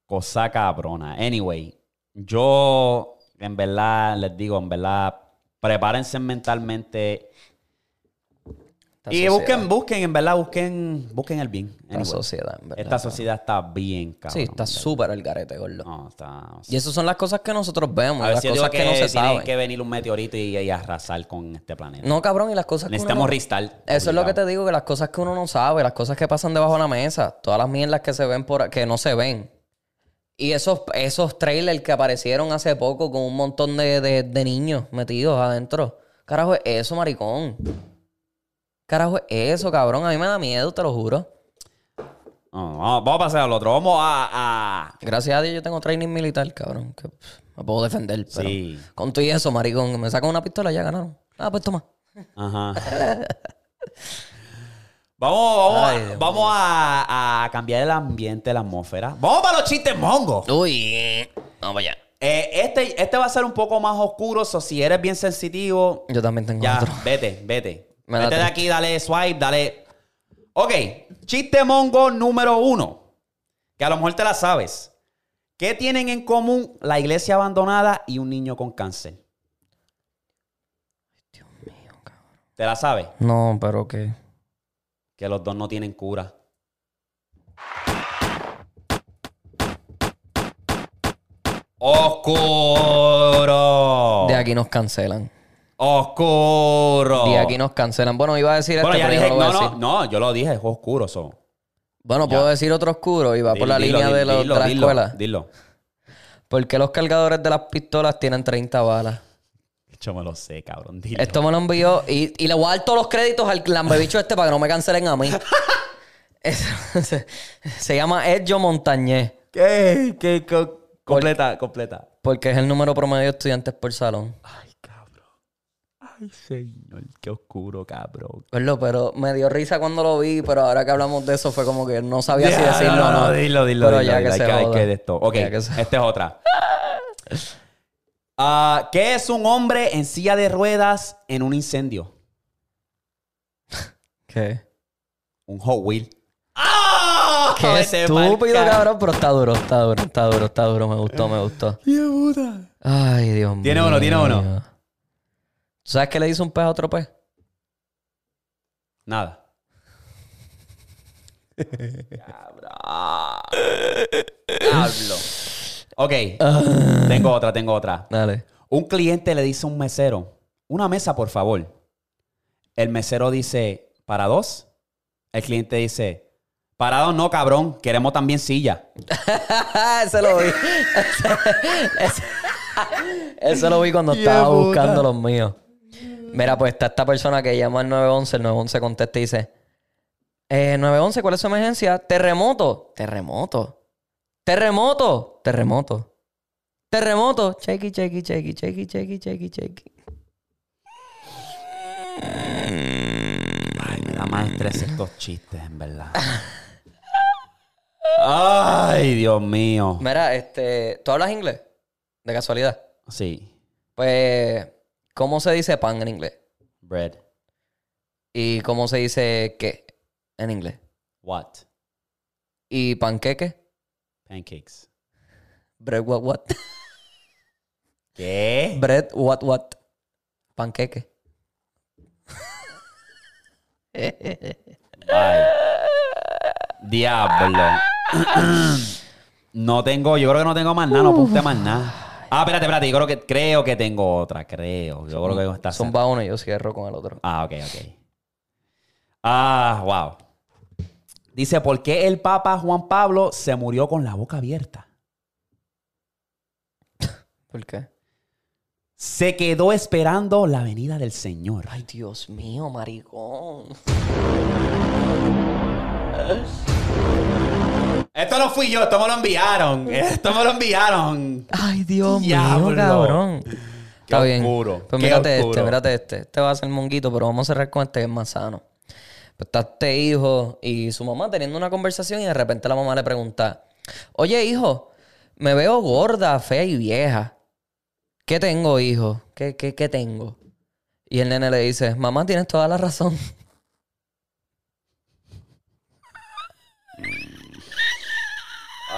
Cosa cabrona. Anyway, yo en verdad les digo, en verdad, prepárense mentalmente. Y busquen, busquen, en verdad, busquen, busquen el bien. Esta Anyway. sociedad, en verdad. Esta sociedad está bien, cabrón. Sí, está súper el garete, gordo. No, está. Y esas son las cosas que nosotros vemos, las si cosas que, no se saben. que venir un meteorito y, y arrasar con este planeta. No, cabrón, y las cosas que Necesitamos no-. Eso es lo que te digo, que las cosas que uno no sabe, las cosas que pasan debajo de la mesa, todas las mierdas que se ven por que no se ven. Y esos, esos trailers que aparecieron hace poco con un montón de, de- de niños metidos adentro. Carajo, es eso, maricón. Carajo, es eso, cabrón. A mí me da miedo, te lo juro. No, vamos a pasar al otro. Vamos a. a- Gracias a Dios yo tengo training militar, cabrón. Que pff, me puedo defender. Pero Sí. con todo y eso, maricón, me sacan una pistola y ya ganaron. Ah, pues toma. Ajá. Vamos, vamos, Ay, a, Dios vamos a, a cambiar el ambiente, la atmósfera. Vamos para los chistes mongos. Uy, vamos allá. Eh, este, este va a ser un poco más oscuro, so si eres bien sensitivo, Yo también tengo ya, otro. vete, vete. Me vete de aquí, dale swipe, dale. Ok, chiste mongo número uno. Que a lo mejor te la sabes. ¿Qué tienen en común la iglesia abandonada y un niño con cáncer? Dios mío, cabrón. ¿Te la sabes? No, pero que. Que los dos no tienen cura. Oscuro. De aquí nos cancelan. Oscuro. De aquí nos cancelan. Bueno, iba a decir Bueno, este, ya pero dije, yo no lo voy no, a no, decir. no, yo lo dije, es oscuro. So. Bueno, puedo decir otro oscuro y va por la Dilo, línea dilo, de, los- dilo, de la dilo, escuela. Dilo. ¿Por qué los cargadores de las pistolas tienen 30 balas? Yo me lo sé, cabrón. Dilo. Esto me lo envió y, y le voy a dar todos los créditos al lambebicho este para que no me cancelen a mí. Es- se, se llama Edjo Montañez ¿Qué? ¿Qué? Co- Completa, completa. porque es el número promedio de estudiantes por salón. Ay. Ay, señor. Qué oscuro, cabrón. Gordo, pero me dio risa cuando lo vi, pero ahora que hablamos de eso fue como que no sabía si decirlo o no. Dilo, dilo, Pero dilo, ya dilo. que se hay que de esto. Ok, Ya que se- esta es otra. Ah, ¿Qué es un hombre en silla de ruedas en un incendio? ¿Qué? Un Hot Wheel. ¡Ah! Qué estúpido, cabrón, pero está duro, está duro, está duro, está duro, me gustó, me gustó. ¡Qué puta! Ay, Dios mío. Tiene uno, tiene uno. ¿Tú sabes qué le dice un pez a otro pez? Nada. Cabrón. Diablo. Ok. Tengo otra, tengo otra. Dale. Un cliente le dice a un mesero, una mesa, por favor. El mesero dice, ¿para dos? El cliente dice, para dos no, cabrón. Queremos también silla. ese lo vi. ese, ese- ese lo vi cuando estaba puta. buscando los míos. Mira, pues está esta persona que llama al 911, el 911 contesta y dice, eh, 911, ¿cuál es su emergencia? Terremoto, terremoto, terremoto, terremoto, terremoto, chequi, chequi, chequi, chequi, chequi, chequi, chequi. Ay, me da más estrés estos chistes, en verdad. Ay, Dios mío. Mira, este, ¿tú hablas inglés? De casualidad. Sí. Pues ¿cómo se dice pan en inglés? Bread. ¿Y cómo se dice qué en inglés? What? ¿Y panqueque? Pancakes. Bread what what? ¿Qué? Bread what what? Panqueque. Bye. Diablo. no tengo, yo creo que no tengo más nada, no apunté más nada. Ah, espérate, espérate, yo creo que, creo que tengo otra, creo. Yo creo que está Son va uno y yo cierro con el otro. Ah, ok, ok. Ah, wow. Dice, ¿por qué el Papa Juan Pablo se murió con la boca abierta? ¿Por qué? Se quedó esperando la venida del Señor. Ay, Dios mío, maricón. Esto no fui yo, esto me lo enviaron. Esto me lo enviaron. Ay, Dios Diablo. mío, cabrón. Está bien. oscuro, Pues qué mírate oscuro. este, mírate este. Este va a ser monguito, pero vamos a cerrar con este que es más sano. Pues está este hijo y su mamá teniendo una conversación y de repente la mamá le pregunta, oye hijo, me veo gorda, fea y vieja. ¿Qué tengo, hijo? ¿Qué, qué, qué tengo? Y el nene le dice, mamá, tienes toda la razón.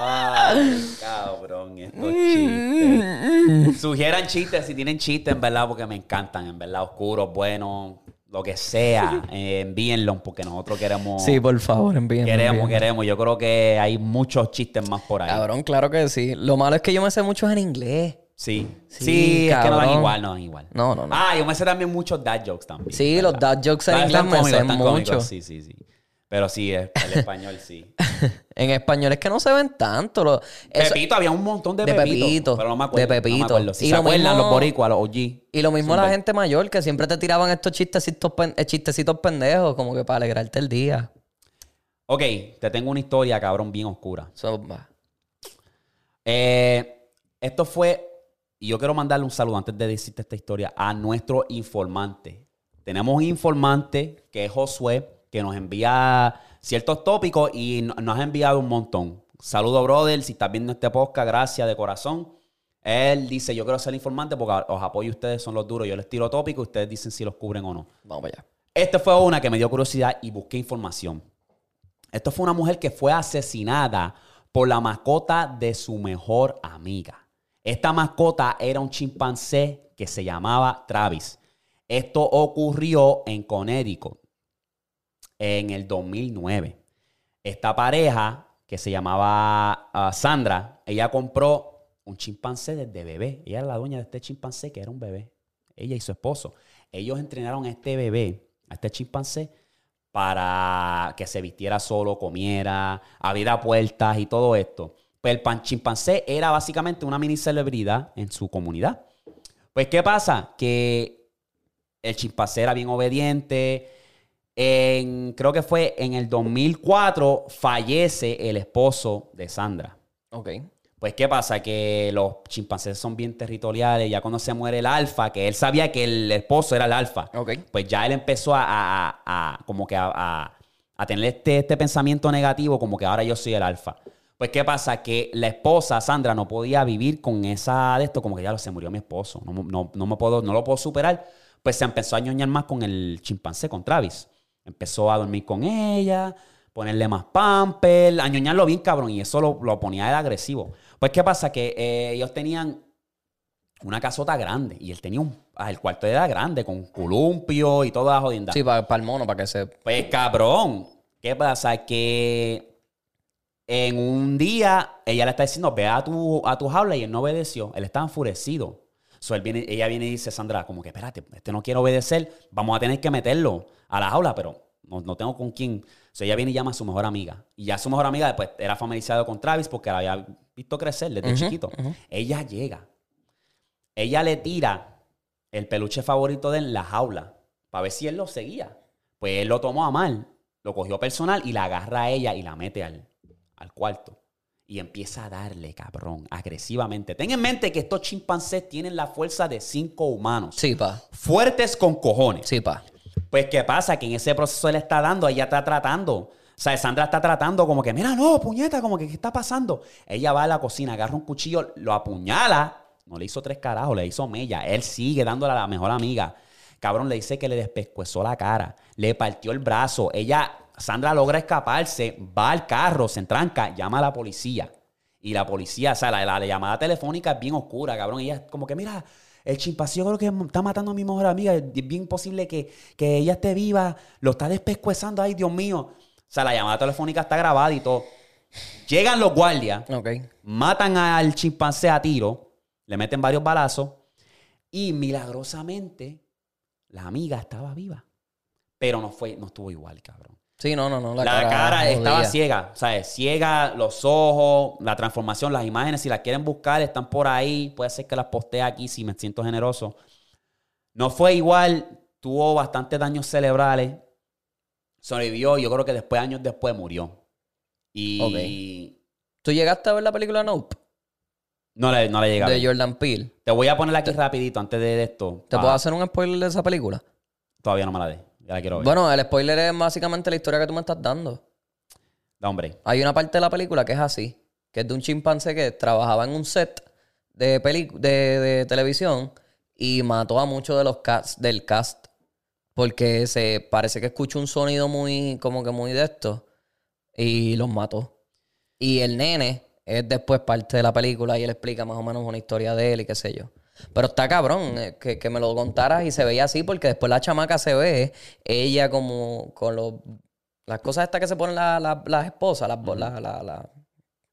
Ay, cabrón, estos chistes. Sugieran chistes si tienen chistes, en verdad, porque me encantan, en verdad, oscuros, buenos, lo que sea. eh, envíenlos porque nosotros queremos. Sí, por favor, envíenme. Queremos, queremos. Yo creo que hay muchos chistes más por ahí. Cabrón, claro que sí. Lo malo es que yo me sé muchos en inglés. Sí. Sí, Sí, es que no dan igual, no dan igual. No, no, no. Ah, yo me sé también muchos dad jokes también. Sí, los dad jokes en inglés me sé mucho. Sí, sí, sí. Pero sí, el el español sí. En español es que no se ven tanto. Lo, eso- Pepito, había un montón de, de Pepito, Pepito, Pero no me acuerdo. de no me Pepito. acuerdo. Si Y se lo acuerdan mismo- los boricuas, los OG. y lo mismo la gente mayor, que siempre te tiraban estos chistecitos, pen- eh, chistecitos pendejos, como que para alegrarte el día. Ok, te tengo una historia, cabrón, bien oscura. So. Eh, esto fue, y yo quiero mandarle un saludo antes de decirte esta historia, a nuestro informante. Tenemos un informante que es Josué, que nos envía ciertos tópicos y no- nos ha enviado un montón. Saludo, brother, si estás viendo este podcast, gracias de corazón. Él dice, yo quiero ser informante porque os apoyo ustedes, son los duros. Yo les tiro tópicos y ustedes dicen si los cubren o no. Vamos para allá. Esta fue una que me dio curiosidad y busqué información. Esto fue una mujer que fue asesinada por la mascota de su mejor amiga. Esta mascota era un chimpancé que se llamaba Travis. Esto ocurrió en Connecticut en el 2009. Esta pareja que se llamaba ah, Sandra, ella compró un chimpancé desde bebé. Ella era la dueña de este chimpancé que era un bebé. Ella y su esposo. Ellos entrenaron a este bebé, a este chimpancé, para que se vistiera solo, comiera, abriera puertas y todo esto. Pues el pan- chimpancé era básicamente una mini celebridad en su comunidad. Pues, ¿qué pasa? Que el chimpancé era bien obediente. En, creo que fue en el 2004 fallece el esposo de Sandra. Ok. Pues, ¿qué pasa? Que los chimpancés son bien territoriales. Ya cuando se muere el alfa, que él sabía que el esposo era el alfa, Ok. pues ya él empezó a, a- a- como que a, a- a tener este, este pensamiento negativo, como que ahora yo soy el alfa. Pues, ¿qué pasa? Que la esposa, Sandra, no podía vivir con esa de esto, como que ya lo se murió mi esposo, no, no, no me puedo, no lo puedo superar. Pues se empezó a ñoñar más con el chimpancé, con Travis. Empezó a dormir con ella, ponerle más pamper, a ñoñarlo bien cabrón, y eso lo, lo ponía él agresivo. Pues, ¿qué pasa? Que eh, ellos tenían una casota grande y él tenía un, ah, el cuarto era grande con columpio y toda la jodienda. Sí, para el mono, para que se... Pues cabrón, ¿qué pasa? Que en un día ella le está diciendo, ve a tu, a tu jaula y él no obedeció. Él estaba enfurecido. So, él viene, ella viene y dice, Sandra, como que espérate, este no quiere obedecer, vamos a tener que meterlo a la jaula, pero no, no tengo con quién. So, ella viene y llama a su mejor amiga. Y ya su mejor amiga después era familiarizado con Travis porque la había visto crecer desde chiquito. Ella llega. Ella le tira el peluche favorito de él en la jaula para ver si él lo seguía. Pues él lo tomó a mal, lo cogió personal y la agarra a ella y la mete al, al cuarto. Y empieza a darle, cabrón, agresivamente. Ten en mente que estos chimpancés tienen la fuerza de cinco humanos. Sí, pa. Fuertes con cojones. Sí, pa. Pues, ¿qué pasa? Que en ese proceso él está dando, ella está tratando. O sea, Sandra está tratando como que, mira, no, puñeta, como que, ¿qué está pasando? Ella va a la cocina, agarra un cuchillo, lo apuñala. No le hizo tres carajos, le hizo mella. Él sigue dándole a la mejor amiga. Cabrón, le dice que le despescuezó la cara, le partió el brazo. Ella, Sandra logra escaparse, va al carro, se entranca, llama a la policía. Y la policía, o sea, la, la llamada telefónica es bien oscura, cabrón. Ella es como que, mira, el chimpancillo creo que está matando a mi mejor amiga. Es bien posible que, que ella esté viva. Lo está despescuezando. Ay, Dios mío. O sea, la llamada telefónica está grabada y todo. Llegan los guardias, matan al chimpancé a tiro, le meten varios balazos y milagrosamente la amiga estaba viva. Pero no fue, no estuvo igual, cabrón. Sí, no, no, no. La, La, cara, estaba ciega, ¿sabes? Ciega, los ojos, la transformación, las imágenes, si las quieren buscar, están por ahí. Puede ser que las postee aquí si me siento generoso. No fue igual, tuvo bastantes daños cerebrales. Sobrevivió, yo creo que después, años después, murió. Y ¿Tú llegaste a ver la película Nope? no le, no le llega. a De. Jordan Peele. Te voy a poner aquí rapidito antes de, esto. ¿Te puedo hacer un spoiler de esa película? Todavía no me la dé. Ya la quiero ver. Bueno, el spoiler es básicamente la historia que tú me estás dando. Da, hombre. Hay una parte de la película que es así, que es de un chimpancé que trabajaba en un set de, peli- de, de televisión y mató a muchos de los cast, del cast porque se parece que escuchó un sonido muy como que muy de esto y los mató. Y el nene es después parte de la película y él explica más o menos una historia de él y qué sé yo. Pero está cabrón eh, que, que me lo contaras y se veía así porque después la chamaca se ve ella como con los las cosas estas que se ponen la- la- las esposas, las, la- la-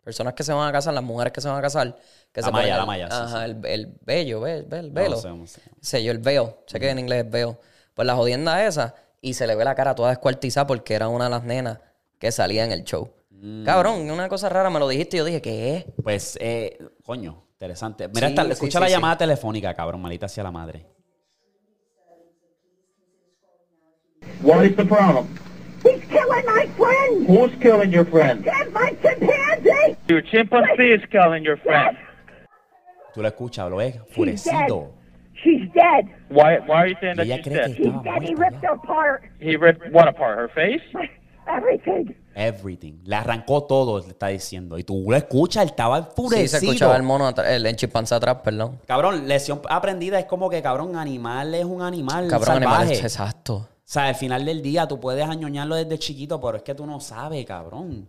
personas que se van a casar, las mujeres que se van a casar. Que La se malla, ponen la malla, sí, Ajá, El, el vello, ve- ve- el velo. No sé, no sé. sé yo, el veo. Sé que en inglés es veo. Pues la jodienda esa. Y se le ve la cara toda descuartizada porque era una de las nenas que salía en el show. Mm. Cabrón, una cosa rara me lo dijiste y yo dije, ¿qué es? Pues, eh, coño, interesante. Mira, Sí, esta- sí, escucha sí, la sí. llamada telefónica, cabrón, malita hacia la madre. What is the problem? He's killing my friend! Who's killing your friend? Dad, my chimpanzee! Your chimpanzee is killing your friend. Tú lo escuchas, lo ves, She's dead. enfurecido. She's dead! Why? Why are you saying that she's dead? She's dead! He ripped her apart! He ripped what apart? Her face? Everything! Everything. Le arrancó todo, le está diciendo. Y tú lo escuchas, él estaba Sí, enfurecido. se escuchaba el mono, atrás- el, el chimpancé atrás, perdón. Cabrón, lesión aprendida es como que, cabrón, animal es un animal Cabrón, salvaje. animales, exacto. O sea, al final del día tú puedes añoñarlo desde chiquito, pero es que tú no sabes, cabrón.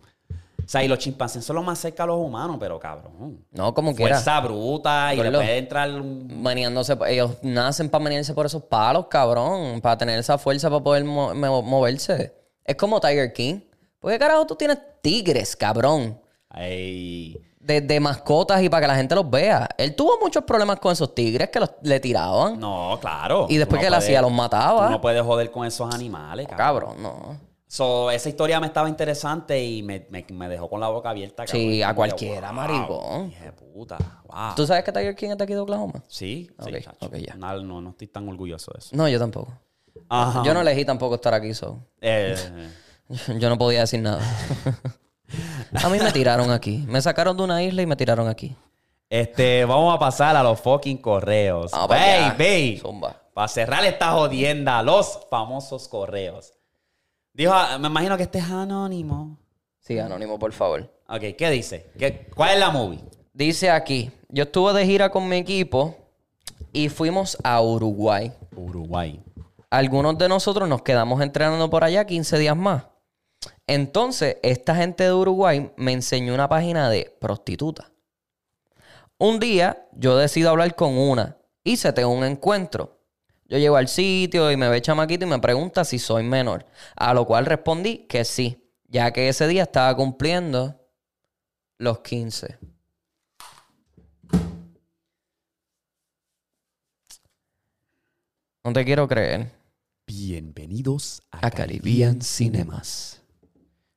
O sea, y los chimpancés son los más cerca a los humanos, pero cabrón. No, como quiera. Fuerza bruta y Gordo. puede entrar un... Meneándose, ellos nacen para menearse por esos palos, cabrón. Para tener esa fuerza para poder mo- mo- moverse. Es como Tiger King. ¿Por qué carajo tú tienes tigres, cabrón? Ay, De, de mascotas y para que la gente los vea. Él tuvo muchos problemas con esos tigres que los, le tiraban. no, claro. Y después que él puedes- hacía, los mataba. tú no puedes joder con esos animales, cabrón. Cabrón, no. So, esa historia me estaba interesante y me, me- me dejó con la boca abierta. cabrón. Sí, a cualquiera, wow, maricón. hija de puta, wow. ¿Tú sabes que Tiger King es de aquí de Oklahoma? Sí, sí, Ok, chacho. ok, ya. No, no, no estoy tan orgulloso de eso. No, yo tampoco. Ajá. Yo no elegí tampoco estar aquí, so. Eh, Yo no podía decir nada. a mí me tiraron aquí. Me sacaron de una isla y me tiraron aquí. este, vamos a pasar a los fucking correos. Allá. Baby. Zumba. Para cerrar esta jodienda, los famosos correos. Dijo, ah, me imagino que este es anónimo. Sí, anónimo, por favor. Ok, ¿qué dice? ¿Qué- ¿Cuál es la movie? Dice aquí, yo estuve de gira con mi equipo y fuimos a Uruguay. Uruguay. Algunos de nosotros nos quedamos entrenando por allá 15 días más. Entonces, esta gente de Uruguay me enseñó una página de prostituta. Un día yo decido hablar con una y se tengo un encuentro. Yo llego al sitio y me ve chamaquito y me pregunta si soy menor. A lo cual respondí que sí, ya que ese día estaba cumpliendo los 15. No te quiero creer. Bienvenidos a, A Caribbean Cinemas.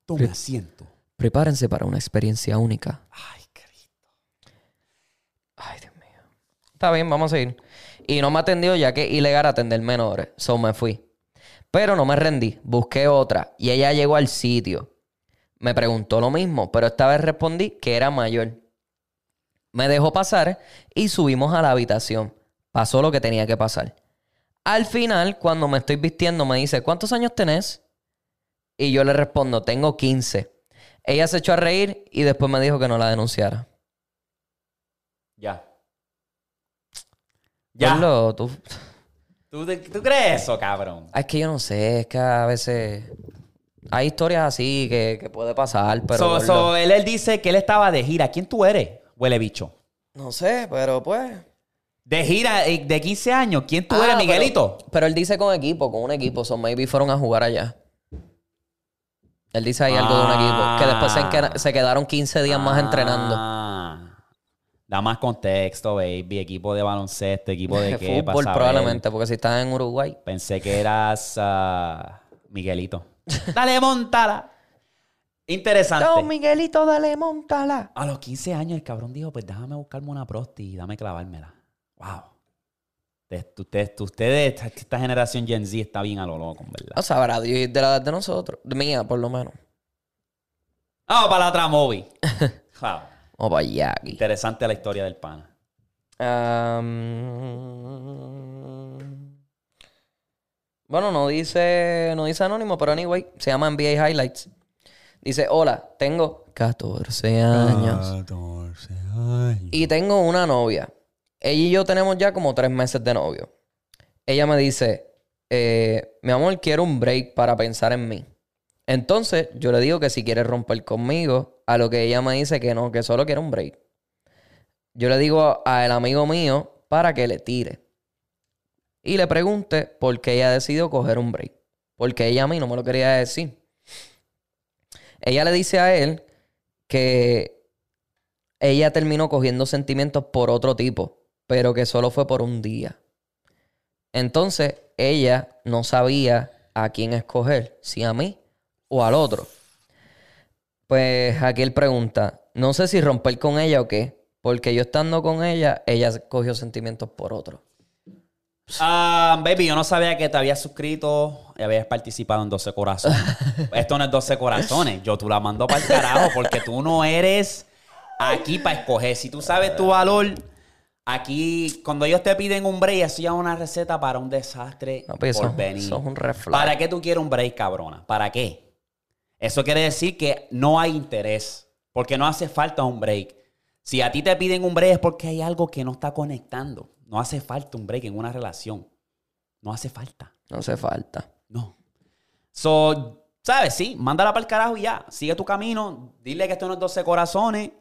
Tome asiento. Prepárense para una experiencia única. Ay, Cristo. Ay, Dios mío. Está bien, vamos a seguir. Y no me atendió ya que ilegal atender menores. So me fui. Pero no me rendí. Busqué otra. Y ella llegó al sitio. Me preguntó lo mismo, pero esta vez respondí que era mayor. Me dejó pasar y subimos a la habitación. Pasó lo que tenía que pasar. Al final, cuando me estoy vistiendo, me dice, ¿cuántos años tenés? Y yo le respondo, tengo 15. Ella se echó a reír y después me dijo que no la denunciara. Ya. Ya. Gordo, tú- ¿Tú, tú crees eso, cabrón? Es que yo no sé, es que a veces hay historias así que, que puede pasar, pero... So- él, él dice que él estaba de gira. ¿Quién tú eres? Huele bicho. No sé, pero pues... De gira eh, de 15 años. ¿Quién tú Ah, eres, pero- Miguelito? Pero, él dice con equipo, con un equipo. So maybe fueron a jugar allá. Él dice ahí algo de un equipo. Que después se, se quedaron 15 días más entrenando. Ah. Da más contexto, baby. Equipo de baloncesto, equipo de qué. pa' Fútbol probablemente, porque si estás en Uruguay. Pensé que eras ah, Miguelito. Dale, montala. Interesante. Miguelito, dale, montala. A los 15 años el cabrón dijo, pues déjame buscarme una prosti y dame clavármela. Wow. Ustedes, ustedes, ustedes, esta, generación Gen Z está bien a lo loco, ¿verdad? No sabrá Dios de la edad de nosotros. De mía, por lo menos. Vamos para la otra movie. wow. O para allá aquí. Interesante la historia del pana. Um, bueno, no dice, no dice anónimo, pero anyway, se llama NBA Highlights. Dice, hola, tengo 14 años. 14 años. Y tengo una novia. Ella y yo tenemos ya como tres meses de novio. Ella me dice, eh, mi amor, quiero un break para pensar en mí. Entonces yo le digo que si quiere romper conmigo, a lo que ella me dice que no, que solo quiere un break. Yo le digo al amigo mío para que le tire. Y le pregunte por qué ella decidió coger un break. Porque ella a mí no me lo quería decir. Ella le dice a él que ella terminó cogiendo sentimientos por otro tipo, pero que solo fue por un día. Entonces, ella no sabía a quién escoger, si a mí o al otro. Pues aquí él pregunta, no sé si romper con ella o qué, porque yo estando con ella, ella cogió sentimientos por otro. Ah, baby, yo no sabía que te habías suscrito y habías participado en 12 corazones. Esto no es 12 corazones. Yo tú la mando para el carajo porque tú no eres aquí para escoger. Si tú sabes tu valor, aquí, cuando ellos te piden un break, eso ya es una receta para un desastre No, pues por eso- venir. eso es un flag. ¿Para qué tú quieres un break, cabrona? ¿Para qué? Eso quiere decir que no hay interés. Porque no hace falta un break. Si a ti te piden un break es porque hay algo que no está conectando. No hace falta un break en una relación. No hace falta. No hace falta. No. So, ¿sabes? Sí, mándala para el carajo y ya. Sigue tu camino. Dile que esto no es 12 corazones.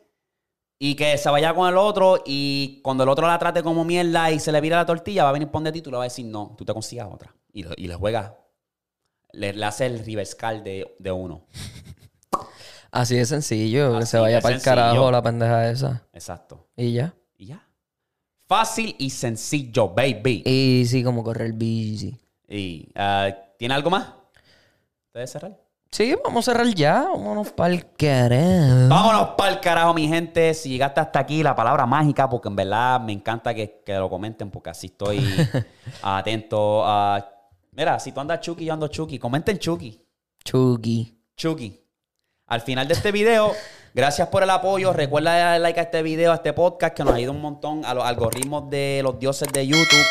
Y que se vaya con el otro. Y cuando el otro la trate como mierda y se le vira la tortilla, va a venir de ti y tú le vas a decir no. Tú te consigas otra. Y, le- y le juega. Le, le hace el reversal de, de uno. Así de sencillo, que se vaya para el carajo la pendeja esa. Exacto. Y ya. Y ya. Fácil y sencillo, baby. Y sí, como correr bici. Y, ah, ¿Tiene algo más? ¿Te debe cerrar? Sí, vamos a cerrar ya. Vámonos para el carajo. Vámonos para el carajo, mi gente. Si llegaste hasta aquí, la palabra mágica, porque en verdad me encanta que, que lo comenten, porque así estoy atento. a mira, si tú andas Chucky, yo ando Chucky. Comenten Chucky. Chucky. Chucky. Al final de este video, gracias por el apoyo. Recuerda darle like a este video, a este podcast, que nos ayuda un montón a los algoritmos de los dioses de YouTube.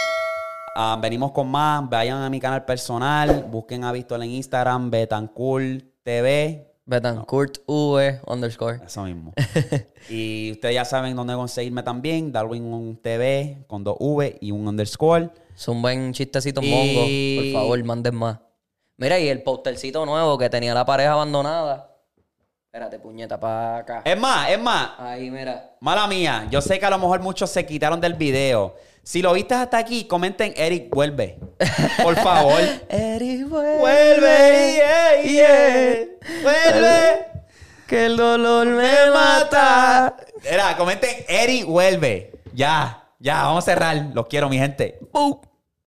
Ah, venimos con más. Vayan a mi canal personal. Busquen a Víctor en Instagram, Betancourt TV. Betancourt V underscore. Eso mismo. y ustedes ya saben dónde conseguirme también. Darwin TV con dos V y un underscore. Es un buen chistecito Y- mongo. Por favor, manden más. Mira, y el postercito nuevo que tenía la pareja abandonada. Espérate, puñeta, para acá. Es más, es más. Ahí, mira. Mala mía. Yo sé que a lo mejor muchos se quitaron del video. Si lo viste hasta aquí, comenten Eric, vuelve. Por favor. Eric, vuelve. vuelve, yeah, yeah. Vuelve. Que el dolor me mata. Era, comenten Eric, vuelve. Ya, ya, vamos a cerrar. Los quiero, mi gente. Boop.